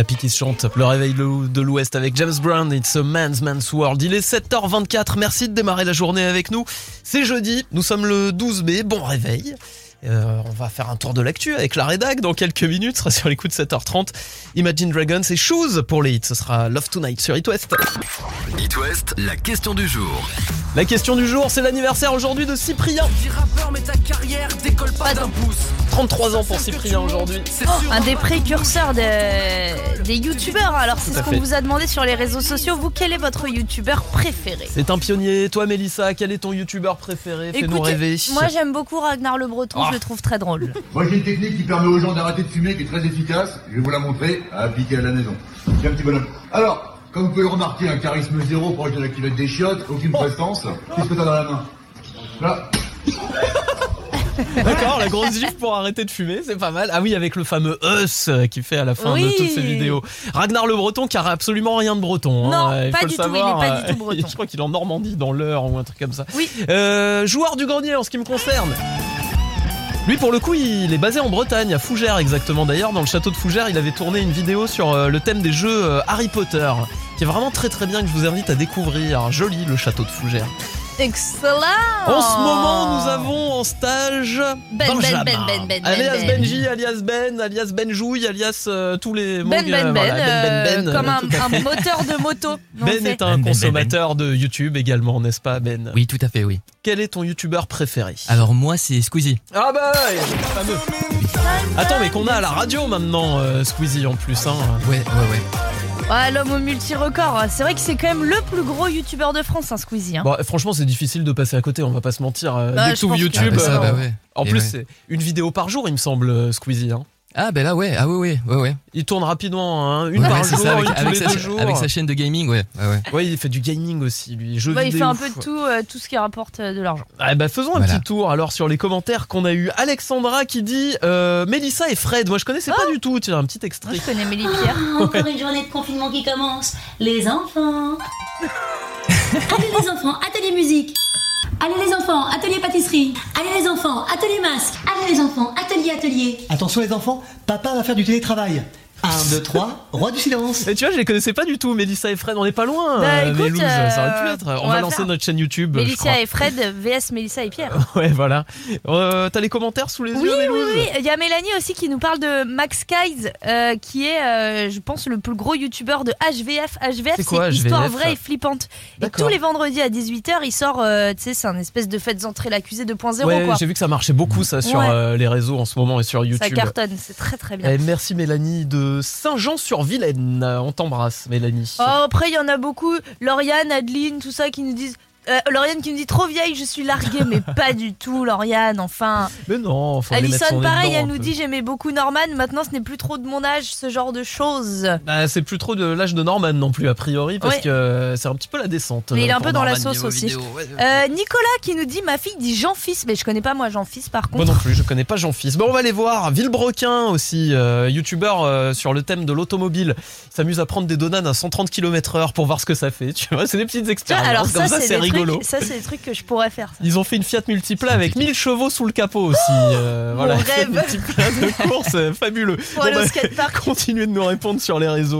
La pique qui chante, le réveil de l'Ouest avec James Brown, It's a Man's Man's World. Il est 7h24, merci de démarrer la journée avec nous. C'est jeudi, nous sommes le 12 mai, bon réveil. Euh, on va faire un tour de l'actu avec la rédac dans quelques minutes, sera sur les coups de 7h30. Imagine Dragons et Shoes pour les hits, ce sera Love Tonight sur It West. It West, la question du jour. La question du jour, c'est l'anniversaire aujourd'hui de Cyprien. Dis rappeur, mais ta carrière décolle pas d'un pouce. 33 ans pour Cyprien aujourd'hui. Un des précurseurs de- des youtubeurs. Alors, c'est ce qu'on vous a demandé sur les réseaux sociaux. Vous, quel est votre youtubeur préféré? C'est un pionnier. Toi, Mélissa, quel est ton youtubeur préféré? Fais-nous rêver. moi j'aime beaucoup Ragnar le Breton, Ah. je le trouve très drôle. Moi j'ai une technique qui permet aux gens d'arrêter de fumer, qui est très efficace. Je vais vous la montrer à appliquer à la maison. Tiens petit bonhomme. Alors, comme vous pouvez le remarquer, un charisme zéro proche de la cuvette des chiottes, aucune prestance. Qu'est-ce que t'as dans la main? Là, [laughs] D'accord, la grosse gifle pour arrêter de fumer, c'est pas mal. Ah oui, avec le fameux us qu'il fait à la fin de toutes ses vidéos. Ragnar le Breton qui a absolument rien de breton. Non, hein, il pas faut du le tout, il est pas du tout [laughs] breton. Je crois qu'il est en Normandie, dans l'heure ou un truc comme ça. Oui. Euh, joueur du grenier en ce qui me concerne. Lui, pour le coup, il est basé en Bretagne, à Fougères exactement. D'ailleurs, dans le château de Fougères, il avait tourné une vidéo sur euh, le thème des jeux euh, Harry Potter, qui est vraiment très très bien, que je vous invite à découvrir. Joli, le château de Fougères. Excellent En ce moment, nous avons en stage Ben, ben, Benjamin. ben, ben, ben, alias ben, ben. Benji, alias Ben, alias Benjouille, alias euh, tous les Ben Ben euh, Ben, voilà, euh, Ben, comme un, [laughs] moteur de moto. Non, Ben est un consommateur de YouTube également, n'est-ce pas Ben? Oui, tout à fait, oui. Quel est ton YouTuber préféré? Alors moi, c'est Squeezie. Ah bah ouais, fameux. Attends, mais qu'on a à la radio maintenant, euh, Squeezie en plus. Hein. Ouais, ouais, ouais. Ouais, l'homme au multi-record. C'est vrai que c'est quand même le plus gros youtubeur de France, hein, Squeezie. hein. Bon, franchement, c'est difficile de passer à côté, on va pas se mentir. euh, Bah, dès que YouTube, Ah bah ça, euh, bah ouais. en Et plus, ouais. c'est une vidéo par jour, il me semble, euh, Squeezie. Hein. Ah ben là, ouais, ah ouais, ouais, ouais, ouais. Il tourne rapidement, hein, une Ouais, par jour, ça, avec, une tous avec les sa, deux cha- jours. avec sa chaîne de gaming, ouais. ouais, ouais. Ouais, il fait du gaming aussi, lui. Jeux Bah, il fait un peu de tout, euh, tout ce qui rapporte euh, de l'argent. Ah bah faisons un petit tour alors sur les commentaires qu'on a eu. Alexandra qui dit euh, Mélissa et Fred. Moi je connaissais pas du tout. Tiens un petit extrait. Moi, je connais Mélie Pierre. Ah, encore une journée de confinement qui commence. Les enfants. [laughs] Allez les enfants, atelier musique. Allez les enfants, atelier pâtisserie. Allez les enfants, atelier masque. Allez les enfants, atelier atelier. Attention les enfants, papa va faire du télétravail. 1, 2, 3, roi du silence. Et tu vois, je les connaissais pas du tout. Mélissa et Fred, on n'est pas loin. Bah, écoute, Mélouse, ça aurait pu euh, être. On, on va, va lancer notre chaîne YouTube. crois. et Fred vs Mélissa et Pierre. [laughs] Ouais, voilà. Euh, T'as les commentaires sous les Oui, yeux, oui, Mélouse oui. Il y a Mélanie aussi qui nous parle de Max Skies, euh, qui est, euh, je pense, le plus gros youtubeur de HVF. HVF, C'est quoi, c'est histoire vraie et flippante. Et tous les vendredis à 18h, il sort, euh, tu sais, c'est un espèce de faites entrer l'accusé 2.0, Ouais, j'ai vu que ça marchait beaucoup ça sur Ouais. euh, les réseaux en ce moment et sur YouTube. Ça cartonne, c'est très très bien. Eh, merci Mélanie de Saint-Jean-sur-Vilaine. On t'embrasse Mélanie. Oh, après, il y en a beaucoup. Lauriane, Adeline, tout ça qui nous disent. Euh, Lauriane qui nous dit trop vieille, je suis larguée, mais [laughs] pas du tout, Lauriane, enfin. Mais non, faut Alison, pareil, elle nous dit j'aimais beaucoup Norman, maintenant ce n'est plus trop de mon âge, ce genre de choses. Bah, c'est plus trop de l'âge de Norman non plus a priori parce Ouais. que c'est un petit peu la descente. Mais il est euh, un peu dans la sauce aussi. vidéo. Ouais, ouais. Euh, Nicolas qui nous dit ma fille dit Jean-Fils, mais je connais pas moi Jean-Fils par Moi contre. non plus, je connais pas Jean-Fils. Bon, on va aller voir. Villebrequin aussi, euh, youtubeur sur le thème de l'automobile. Il s'amuse à prendre des donuts à 130 km heure pour voir ce que ça fait. [laughs] Tu vois, c'est des petites expériences. alors Comme ça, c'est rigolo. trucs, ça c'est des trucs que je pourrais faire. ça. Ils ont fait une Fiat Multipla avec 1000 chevaux sous le capot aussi. Euh, Mon voilà, [laughs] Fiat rêve. Multipla de course, euh, fabuleux. Pour aller au skatepark. continuez de nous répondre sur les réseaux.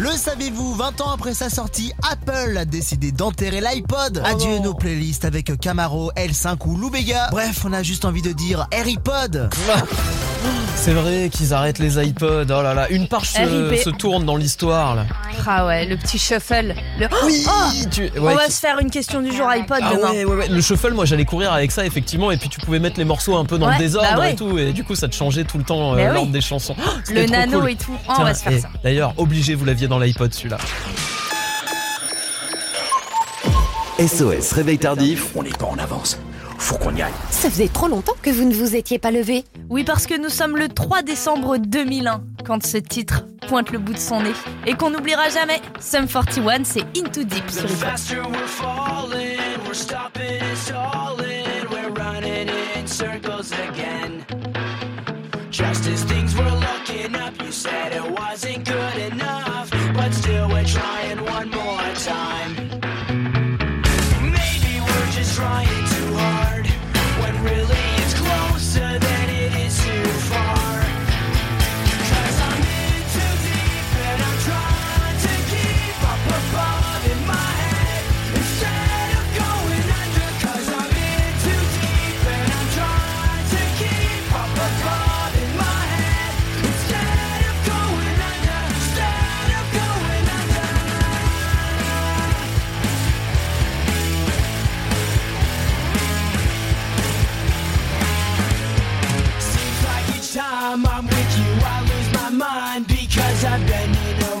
Le savez-vous, 20 ans après sa sortie, Apple a décidé d'enterrer l'iPod. Oh Adieu non. nos playlists avec Camaro, L5 ou Loubega. Bref, on a juste envie de dire AirPod. [laughs] C'est vrai qu'ils arrêtent les iPods. Oh là là, une page se, tourne dans l'histoire là. Ah ouais, le petit shuffle. Le... Oui, Oh tu- On va qui- se faire une question du jour iPod Ah demain. ouais, ouais, ouais. Le shuffle, moi j'allais courir avec ça effectivement, et puis tu pouvais mettre les morceaux un peu dans Ouais, le désordre bah ouais. et tout, et du coup ça te changeait tout le temps euh, oui. l'ordre des chansons. [gasps] [gasps] Oh, Le nano cool. et tout. Oh, on Tiens, va se faire ça. D'ailleurs, obligé, vous l'aviez dans l'iPod celui-là. SOS Réveil Tardif. On n'est pas en avance. Faut qu'on y aille. Ça faisait trop longtemps que vous ne vous étiez pas levé. Oui, parce que nous sommes le 3 décembre 2001 quand ce titre pointe le bout de son nez. Et qu'on n'oubliera jamais, Sum 41, c'est Into Deep sur. Just as things were looking up, you said it wasn't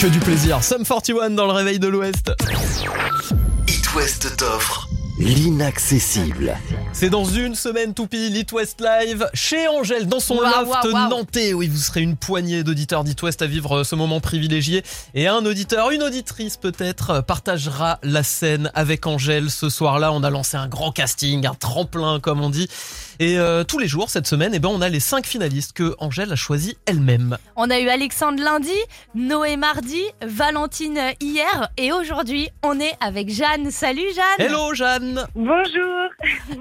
Que du plaisir. Sum 41 dans le réveil de l'Ouest. It West t'offre l'inaccessible. C'est dans une semaine tout pile, It West Live, chez Angèle, dans son Waouh, loft nantais. Oui, vous serez une poignée d'auditeurs d'It West à vivre euh, ce moment privilégié. Et un auditeur, une auditrice peut-être, euh, partagera la scène avec Angèle ce soir-là. On a lancé un grand casting, un tremplin comme on dit. Et euh, tous les jours, cette semaine, eh ben, on a les cinq finalistes que Angèle a choisi elle-même. On a eu Alexandre lundi, Noé mardi, Valentine hier et aujourd'hui on est avec Jeanne. Salut Jeanne Hello Jeanne Bonjour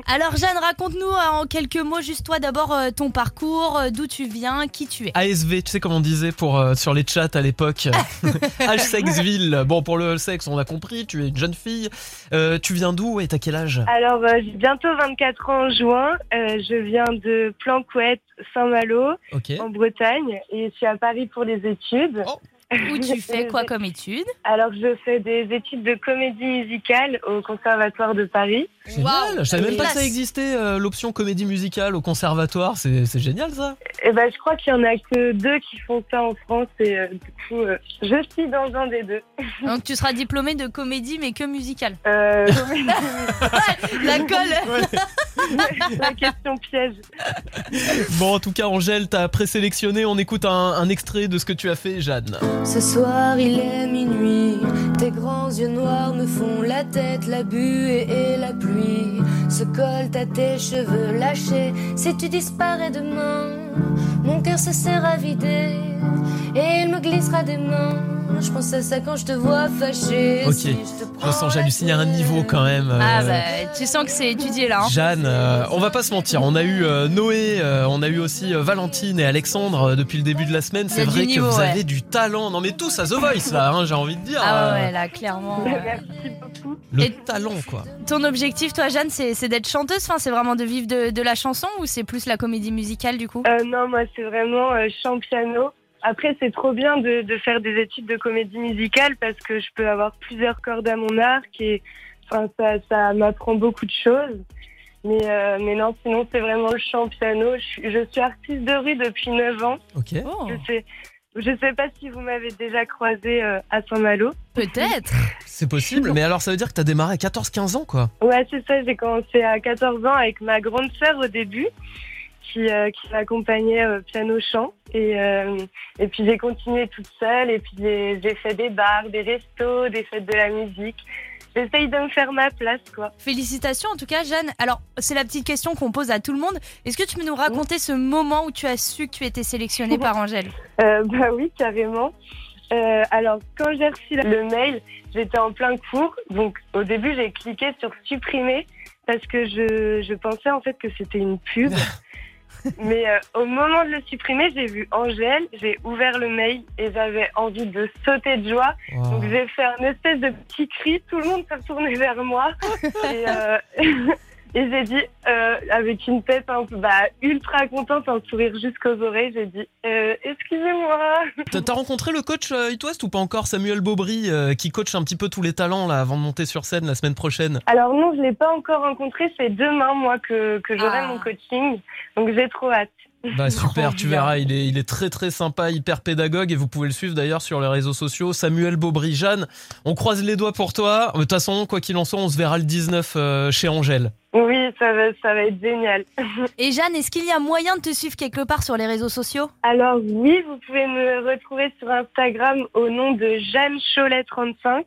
Alors Jeanne, raconte-nous euh, en quelques mots juste toi d'abord euh, ton parcours, d'où tu viens, qui tu es. ASV, tu sais comme on disait pour, euh, sur les chats à l'époque. [laughs] [laughs] H-Sexville. Bon, pour le sexe, on a compris, tu es une jeune fille. Euh, tu viens d'où et t'as quel âge? Alors, euh, j'ai bientôt 24 ans en juin. Euh, je viens de Planquette, Saint-Malo, Ok. en Bretagne, et je suis à Paris pour les études. Où [laughs] tu fais quoi comme études? Alors, je fais des études de comédie musicale au Conservatoire de Paris. Génial, je savais même pas que ça existait euh, l'option comédie musicale au conservatoire, c'est c'est génial ça. Et ben, je crois qu'il y en a que deux qui font ça en France, et euh, du coup, euh, je suis dans un des deux. [laughs] Donc tu seras diplômée de comédie mais que musicale. Euh, [laughs] La colle La question piège. Bon, en tout cas, Angèle, t'as présélectionné, on écoute un, un extrait de ce que tu as fait, Jeanne. Ce soir il est minuit, tes grands yeux noirs me font la tête, la buée et la pluie se collent à tes cheveux lâchés. Si tu disparais demain, mon cœur se sera vidé et il me glissera des mains. Je pense à ça quand je te vois fâché. Ok, Si je te je sens j'hallucine à un niveau quand même. euh, Ah bah tu sens que c'est étudié là. hein. Jeanne, euh, on va pas se mentir, on a eu euh, Noé, euh, on a eu aussi euh, Valentine et Alexandre euh, depuis le début de la semaine. C'est vrai niveau, que vous ouais. avez du talent. Non mais tous à The Voice là, hein, j'ai envie de dire. Ah ouais là clairement. beaucoup. Le talent quoi. Ton objectif toi Jeanne c'est c'est d'être chanteuse, enfin c'est vraiment de vivre de, de la chanson ou c'est plus la comédie musicale du coup? Euh, non, moi, c'est vraiment euh, chant piano. Après, c'est trop bien de, de faire des études de comédie musicale parce que je peux avoir plusieurs cordes à mon arc et enfin, ça, ça m'apprend beaucoup de choses. Mais, euh, mais non, sinon, c'est vraiment le chant piano. Je, suis- je suis artiste de rue depuis 9 ans. Ok. Oh. Je sais, je sais pas si vous m'avez déjà croisé euh, à Saint-Malo. Peut-être. C'est possible, mais alors ça veut dire que t'as démarré à 14-15 ans quoi. Ouais, c'est ça. J'ai commencé à 14 ans avec ma grande sœur au début, qui, euh, qui m'accompagnait euh, piano-chant. Et, euh, et puis j'ai continué toute seule. Et puis j'ai fait des bars, des restos, des fêtes de la musique. J'essaye de me faire ma place, quoi. Félicitations en tout cas Jeanne. Alors c'est la petite question qu'on pose à tout le monde. Est-ce que tu peux nous raconter ce moment où tu as su que tu étais sélectionnée par Angèle? [laughs] Euh, bah oui, carrément. Euh, alors, quand j'ai reçu le mail, j'étais en plein cours. Donc, au début, j'ai cliqué sur supprimer parce que je, je pensais en fait que c'était une pub. [laughs] [laughs] Mais euh, au moment de le supprimer, j'ai vu Angèle, j'ai ouvert le mail et j'avais envie de sauter de joie. Donc, j'ai fait un espèce de petit cri. Tout le monde s'est retourné vers moi. [laughs] et euh, [laughs] et j'ai dit, euh, avec une tête un peu bah, ultra contente, un sourire jusqu'aux oreilles, j'ai dit, euh, excusez-moi. T'as rencontré le coach euh, It West ou pas encore Samuel Baubry euh, qui coach un petit peu tous les talents là avant de monter sur scène la semaine prochaine? Alors non, je l'ai pas encore rencontré. C'est demain, moi, que, que j'aurai Ah. mon coaching. Donc j'ai trop hâte. Bah [laughs] super, tu verras, il est, il est très très sympa, hyper pédagogue et vous pouvez le suivre d'ailleurs sur les réseaux sociaux. Samuel Baubry, Jeanne, on croise les doigts pour toi. De toute façon, quoi qu'il en soit, on se verra le 19 euh, chez Angèle. Oui, ça va, ça va être génial. [laughs] Et Jeanne, est-ce qu'il y a moyen de te suivre quelque part sur les réseaux sociaux? Alors oui, vous pouvez me retrouver sur Instagram au nom de Jeanne Cholet35.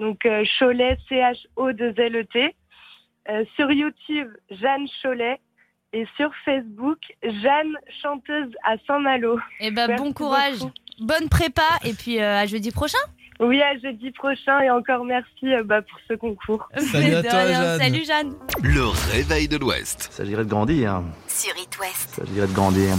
Donc euh, Cholet, C-H-O-2-L-E-T. Euh, sur YouTube, Jeanne Cholet. Et sur Facebook, Jeanne chanteuse à Saint-Malo. Eh ben Merci bon courage, beaucoup. bonne prépa et puis euh, à jeudi prochain. Oui, à jeudi prochain et encore merci euh, bah, pour ce concours. [laughs] Salut à toi. Jeanne. Salut Jeanne. Le réveil de l'Ouest. Il s'agirait de grandir. Sur It West. Il s'agirait de grandir.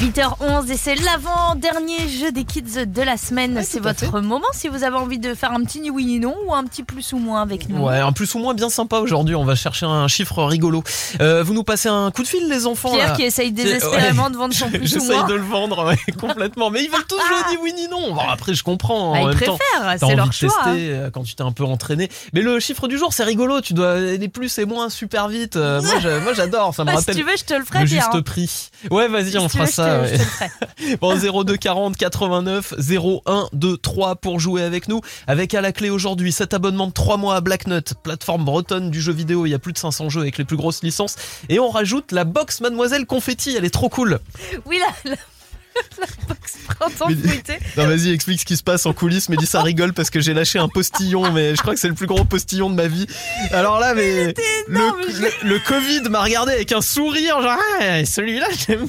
8h11 et c'est l'avant-dernier jeu des kids de la semaine. c'est votre moment si vous avez envie de faire un petit ni oui ni non ou un petit plus ou moins avec nous. Ouais, un plus ou moins bien sympa aujourd'hui. On va chercher un chiffre rigolo. Euh, vous nous passez un coup de fil, les enfants Pierre là qui essaye désespérément ouais. de vendre son [laughs] plus ou J'essaye moins. de le vendre ouais, [laughs] complètement, mais ils veulent tous jouer ni oui ni non. Bon, après, je comprends. Ah, en ils même préfèrent, c'est leur de choix, tester euh, quand tu t'es un peu entraîné. Mais le chiffre du jour, c'est rigolo. Tu dois les plus et moins super vite. Euh, moi, j'adore. Ça me Bah, [laughs] si rappelle tu veux, je te le ferai le bien. juste hein. prix. Ouais, vas-y, Si on fera veux, te ça. je te ouais. le ferai. [laughs] Bon 02 40 89 01 2 3 pour jouer avec nous. Avec à la clé aujourd'hui cet abonnement de 3 mois à Blacknut, plateforme bretonne du jeu vidéo. Il y a plus de 500 jeux avec les plus grosses licences. Et on rajoute la box Mademoiselle Confetti. Elle est trop cool. Oui, la, [laughs] box printemps fruité. Non vas-y explique ce qui se passe en coulisses. Mais dis ça rigole parce que j'ai lâché un postillon. Mais je crois que c'est le plus gros postillon de ma vie. Alors là mais le, le, le Covid m'a regardé avec un sourire. Genre ah, celui-là j'aime.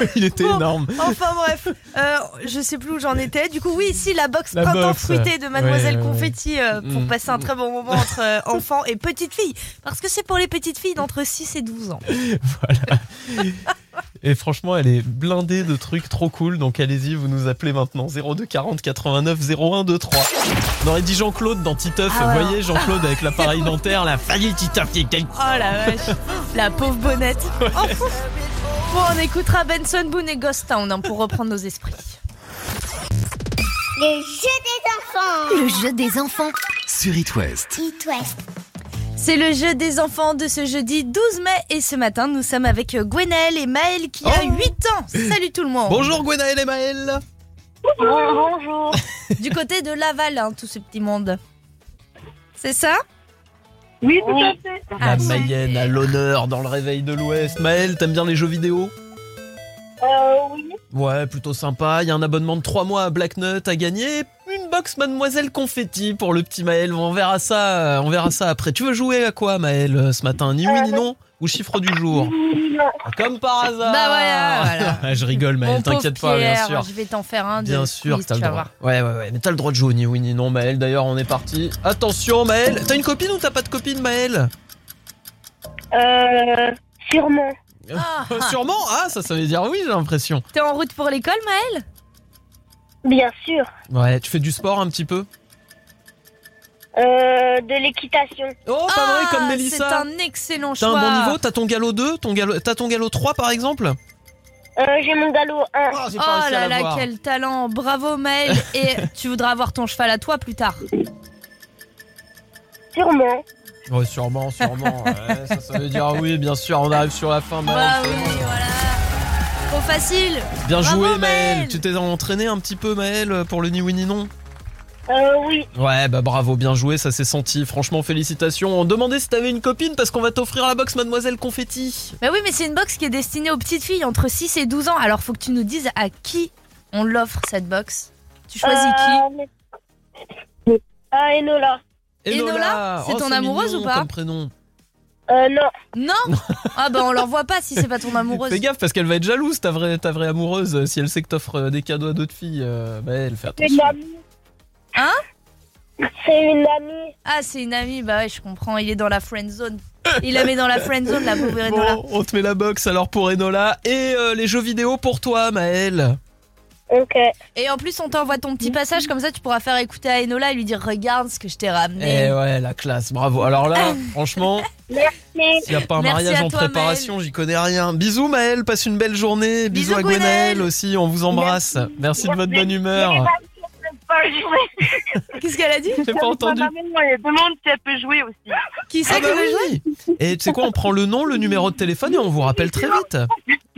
[laughs] Il était Bon, énorme. Enfin bref, euh, je sais plus où j'en étais. Du coup, oui, si la box La printemps box, fruité de Mademoiselle ouais. Confetti euh, pour Mm. passer un très bon moment entre euh, enfants et petites filles. Parce que c'est pour les petites filles d'entre 6 et 12 ans. [laughs] Et franchement, elle est blindée de trucs trop cool. Donc allez-y, vous nous appelez maintenant 02 40 89 01 23. On aurait dit Jean-Claude dans Titeuf. Ah. Vous voyez Jean-Claude avec l'appareil [laughs] dentaire, la failli Titeuf. Oh la vache, la pauvre bonnette. Oh. Bon, on écoutera Benson Boone et Ghost Town hein, pour reprendre nos esprits. Le jeu des enfants. Le jeu des enfants. Sur It West. It West. C'est le jeu des enfants de ce jeudi 12 mai et ce matin nous sommes avec Gwenaël et Maël qui a 8 ans. Salut tout le monde. Bonjour Gwenaël et Maël. Bonjour. Du côté de Laval, hein, tout ce petit monde. C'est ça? Oui, tout à fait. La Mayenne à l'honneur dans le réveil de l'Ouest. Maël, t'aimes bien les jeux vidéo? Euh, oui. Ouais, plutôt sympa. Il y a un abonnement de 3 mois à Blacknut à gagner. Une box Mademoiselle Confetti pour le petit Maël. On verra ça, on verra ça après. Tu veux jouer à quoi, Maël, euh, ce matin Ni oui ni non Ou chiffre du jour Comme par hasard Bah voilà, voilà. [laughs] Je rigole, Maël, Mon pauvre t'inquiète pas, bien sûr. Je vais t'en faire un de Bien sûr, t'as tu le vas droit. voir. Ouais, ouais, ouais, mais t'as le droit de jouer ni oui ni non, Maël. D'ailleurs, on est parti. Attention, Maël. T'as une copine ou t'as pas de copine, Maël Euh, sûrement. [laughs] Sûrement. Ah, ça, ça veut dire oui, j'ai l'impression. T'es en route pour l'école, Maël? Bien sûr. Ouais, tu fais du sport un petit peu Euh, de l'équitation. Oh, pas vrai, comme Ah, Mélissa. C'est un excellent T'as choix. un bon niveau T'as ton galop 2 ton galop... T'as ton galop 3 par exemple Euh, j'ai mon galop 1. Ah, j'ai Oh là là, quel talent Bravo Maël [laughs] Et tu voudras avoir ton cheval à toi plus tard Sûrement. Ouais, sûrement, sûrement. [laughs] ouais, ça, ça veut dire oui, bien sûr. On arrive sur la fin, Maël. Bah c'est oui, bon. voilà Trop facile Bien Bravo, joué, Maël. Maël. Tu t'es entraîné un petit peu, Maël, pour le ni oui ni non Euh, oui. Ouais, bah bravo, bien joué, ça s'est senti. Franchement, félicitations. On demandait si t'avais une copine parce qu'on va t'offrir la box Mademoiselle Confetti. Bah oui, mais c'est une box qui est destinée aux petites filles entre 6 et 12 ans. Alors faut que tu nous dises à qui on l'offre cette box. Tu choisis qui qui Ah, Enola. Enola, c'est Oh, ton amoureuse mignon ou pas comme prénom. Euh, non. Non Ah bah on l'envoie pas si c'est pas ton amoureuse. Fais gaffe parce qu'elle va être jalouse, ta vraie, ta vraie amoureuse, euh, si elle sait que t'offres euh, des cadeaux à d'autres filles. euh, bah elle fait C'est une attention. amie. Hein C'est une amie. Ah c'est une amie, bah ouais je comprends, il est dans la friend zone. Il la met dans la friend zone la pauvre Enola. Bon, on te met la box alors pour Enola et euh, les jeux vidéo pour toi, Maël. Ok. Et en plus on t'envoie ton petit passage comme ça tu pourras faire écouter à Enola et lui dire regarde ce que je t'ai ramené. Eh ouais, la classe, bravo. Alors là, [laughs] franchement, Merci. s'il n'y a pas un Merci mariage en toi, préparation, j'y connais rien. Bisous Maël, passe une belle journée. Bisous, Bisous, à Gwenaël Gwenaël. aussi, on vous embrasse. Merci, de votre bonne humeur. Qu'est-ce qu'elle a dit J'ai pas entendu. Elle demande si elle peut jouer aussi. Qui c'est Ah qui bah veut jouer. Et tu sais quoi, on prend le nom, le numéro de téléphone et on vous rappelle très vite.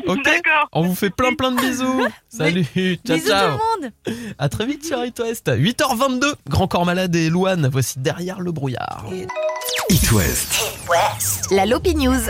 Ok [laughs] On vous fait plein plein de bisous. [laughs] Salut, ciao Bisous ciao. tout le monde À très vite sur It West. 8h22, Grand Corps Malade et Louane, voici derrière le brouillard. It West. La Lopi News.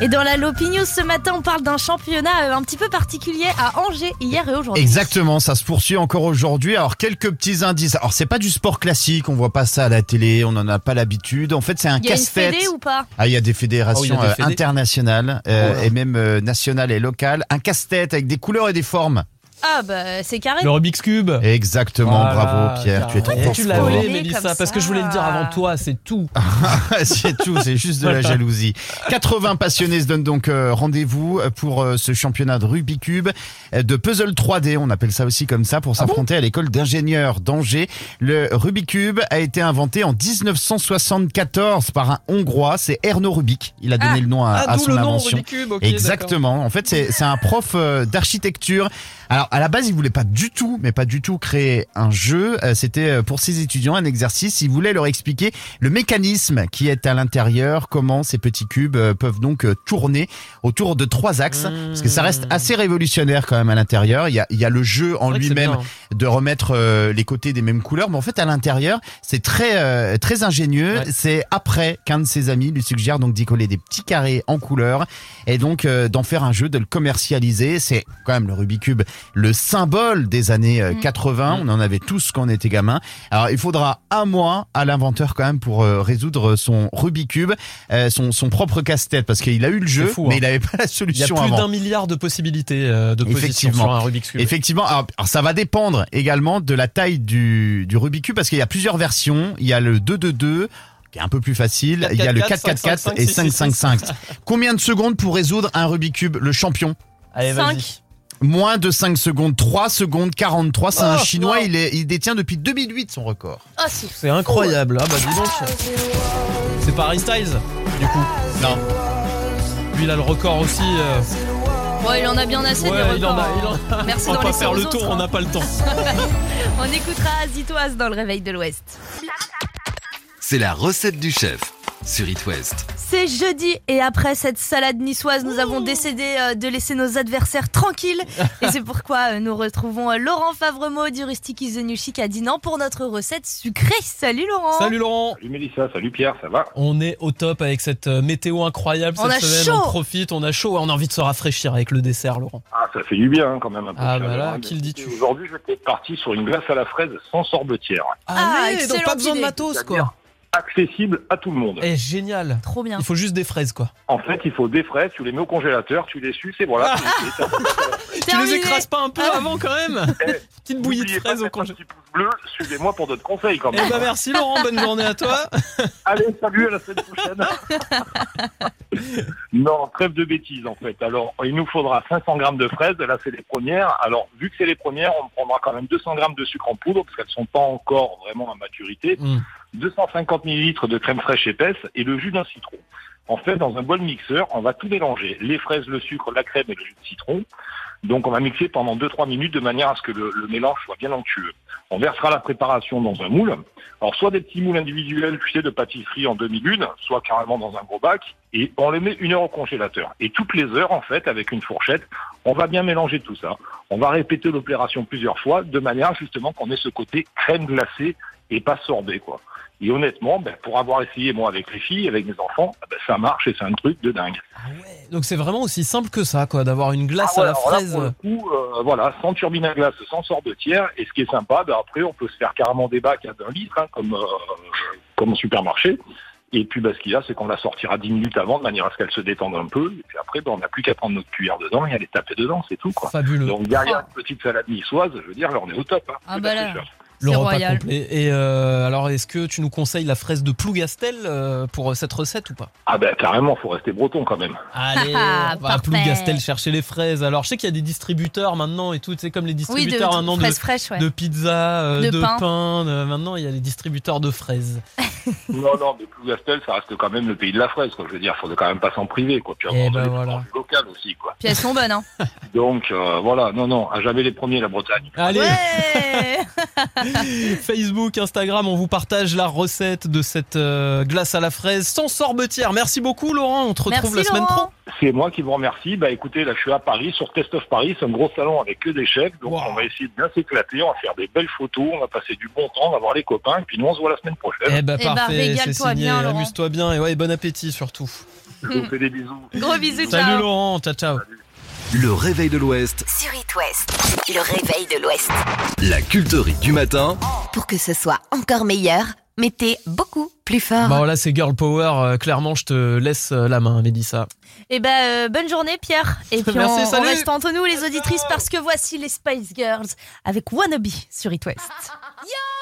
Et dans la Lopi News ce matin, on parle d'un championnat euh, un petit peu particulier à Angers hier et aujourd'hui. Exactement, ça se poursuit encore aujourd'hui. Alors quelques petits indices. Alors c'est pas du sport classique, on voit pas ça à la télé, on n'en a pas l'habitude. En fait, c'est un casse-tête. ou pas? Ah, il y a des fédérations Oh, a des euh, internationales euh, Oh et même euh, nationales et locales. Un casse-tête avec des couleurs et des formes. Ah bah c'est carré. Le Rubik's Cube. Exactement, Voilà, bravo Pierre, tu es trop fort. Tu l'avais. l'avais, Comme Mélissa, parce que je voulais le dire avant toi, c'est tout. [laughs] c'est tout, c'est juste de la jalousie. 80 passionnés se donnent donc euh, rendez-vous pour euh, ce championnat de Rubik's Cube, euh, de puzzle 3D, on appelle ça aussi comme ça, pour s'affronter à l'école d'ingénieurs d'Angers. Le Rubik's Cube a été inventé en 1974 par un Hongrois, c'est Erno Rubik. Il a donné Ah. le nom à, Ah, à d'où son le nom invention. Rubik's Cube, ok, Exactement. En fait, c'est c'est un prof euh, d'architecture. Alors, à la base, il voulait pas du tout, mais pas du tout créer un jeu. Euh, C'était euh, pour ses étudiants un exercice. Il voulait leur expliquer le mécanisme qui est à l'intérieur, comment ces petits cubes euh, peuvent donc tourner autour de trois axes, parce que ça reste assez révolutionnaire quand même à l'intérieur. Il y a, il y a le jeu en lui-même hein. de remettre les côtés des mêmes couleurs, mais en fait à l'intérieur, c'est très très ingénieux. C'est après qu'un de ses amis lui suggère donc d'y coller des petits carrés en couleur et donc d'en faire un jeu, de le commercialiser. C'est quand même le Rubik's Cube, le symbole des années euh, mm. 80. Mm. On en avait tous quand on était gamin. Alors, il faudra un mois à l'inventeur quand même pour euh, résoudre son Rubik's Cube, euh, son, son propre casse-tête, parce qu'il a eu le jeu, mais hein. il n'avait pas la solution. Il y a plus d'un milliard de possibilités de positions sur un Rubik's Cube. Effectivement. Alors, ça va dépendre également de la taille du, du Cube, parce qu'il y a plusieurs versions. Il y a le 2-2-2 qui est un peu plus facile. 4, il y a le 4 4 4 et 555. Combien de secondes pour résoudre un Rubik's Cube Le champion? Allez, 5. Moins de 5 secondes, 3 secondes 43. C'est un Oh, chinois, wow. il, est, il détient depuis 2008 son record. Oh, c'est C'est incroyable. Ah bah dis donc. C'est pas Harry Styles, du coup. Non. Lui, il a le record aussi. euh, Bon, il en a bien assez Ouais, des il en a, records. il en a. [laughs] Merci on d'en va pas faire le autres, tour, on hein. n'a pas le temps. [laughs] On écoutera Zitoise dans le réveil de l'Ouest. C'est la recette du chef sur It West. C'est jeudi et après cette salade niçoise, nous avons décidé euh, de laisser nos adversaires tranquilles. Et c'est pourquoi euh, nous retrouvons euh, Laurent Favremo du Rustic is the New Chic à Dinan pour notre recette sucrée. Salut Laurent Salut Laurent. Salut Mélissa, salut Pierre, ça va? On est au top avec cette météo incroyable On cette a semaine. chaud. On profite, on a chaud. On a envie de se rafraîchir avec le dessert, Laurent. Ah, ça fait du bien hein, quand même un peu. Ah, bah là, hein. qui le dis-tu Aujourd'hui, je suis parti sur une glace à la fraise sans sorbetière. Ah, Allez, donc pas besoin de matos, quoi. Accessible à tout le monde. Eh, génial. Trop bien. Il faut juste des fraises, quoi. En fait, il faut des fraises, tu les mets au congélateur, tu les suces et voilà. c'est- [laughs] c'est- Tu les écrases pas un peu avant, quand même Petite bouillie de N'oubliez pas fraises au mettre un congé. petit pouce bleu, suivez-moi pour d'autres conseils quand Eh même. bah merci Laurent, bonne journée à toi. [laughs] Allez, salut, à la semaine prochaine. [laughs] non, trêve de bêtises en fait. Alors, il nous faudra 500 grammes de fraises. Là, c'est les premières. Alors, vu que c'est les premières, on prendra quand même 200 grammes de sucre en poudre parce qu'elles sont pas encore vraiment à maturité. Mm. 250 millilitres de crème fraîche épaisse et le jus d'un citron. En fait, dans un bol mixeur, on va tout mélanger. Les fraises, le sucre, la crème et le jus de citron. Donc, on va mixer pendant 2-3 minutes de manière à ce que le, le mélange soit bien onctueux. On versera la préparation dans un moule. Alors, soit des petits moules individuels, tu sais, de pâtisserie en demi-lune, soit carrément dans un gros bac. Et on les met une heure au congélateur. Et toutes les heures, en fait, avec une fourchette, on va bien mélanger tout ça. On va répéter l'opération plusieurs fois, de manière justement qu'on ait ce côté crème glacée et pas sorbet, quoi. Et honnêtement, ben, pour avoir essayé moi avec les filles, avec mes enfants, ben, ça marche et c'est un truc de dingue. Donc c'est vraiment aussi simple que ça, quoi, d'avoir une glace Ah ouais, à la alors là, fraise. pour le coup, euh, voilà, sans turbine à glace, sans sorbetière. Et ce qui est sympa, ben, après, on peut se faire carrément des bacs à d'un litre, hein, comme, euh, comme au supermarché. Et puis, ben, ce qu'il y a, c'est qu'on la sortira 10 minutes avant, de manière à ce qu'elle se détende un peu. Et puis après, ben, on n'a plus qu'à prendre notre cuillère dedans et aller taper dedans, c'est tout. Quoi. Fabuleux. Donc derrière une petite salade niçoise, je veux dire, là, on est au top. Hein. Ah bah là. Le repas royal. complet. Et euh, alors, est-ce que tu nous conseilles la fraise de Plougastel euh, pour cette recette ou pas? Ah ben carrément, faut rester breton quand même. [laughs] Allez, on va à. Plougastel chercher les fraises. Alors, je sais qu'il y a des distributeurs maintenant et tout, c'est comme les Oui, de, distributeurs de maintenant de, ouais. pizza, euh, De de, pain. pain. de- maintenant, il y a les distributeurs de fraises. [laughs] Non, non, mais Plougastel, ça reste quand même le pays de la fraise, quoi. Je veux dire, faudrait quand même pas s'en priver, quoi. Puis Eh avoir ben des voilà. produits local aussi, quoi. Puis elles sont bonnes, hein. [laughs] Donc, euh, voilà, non, non, à jamais les premiers, la Bretagne. Allez, Ouais [laughs] Facebook, Instagram, on vous partage la recette de cette euh, glace à la fraise sans sorbetière. Merci beaucoup, Laurent. On te retrouve Merci la semaine pro. Laurent. C'est moi qui vous remercie. Bah écoutez, là je suis à Paris, sur Test of Paris, c'est un gros salon avec que des chefs. Donc Wow. on va essayer de bien s'éclater, on va faire des belles photos, on va passer du bon temps, on va voir les copains, et puis nous on se voit la semaine prochaine. Eh ben Eh ben, parfait, c'est régale-toi signé. Amuse-toi bien et ouais, bon appétit surtout. Je vous fais des bisous. Gros bisous, Salut ciao. Laurent, ciao ciao. Le réveil de l'Ouest, Sur It West, le réveil de l'Ouest. la culterie du matin. Pour que ce soit encore meilleur, mettez beaucoup plus fort. Bon là c'est girl power, euh, clairement je te laisse euh, la main Mélissa. Et ben euh, bonne journée Pierre. Et [laughs] puis Merci, on, on salut. reste entre nous les auditrices parce que voici les Spice Girls avec Wannabe sur It West. [laughs]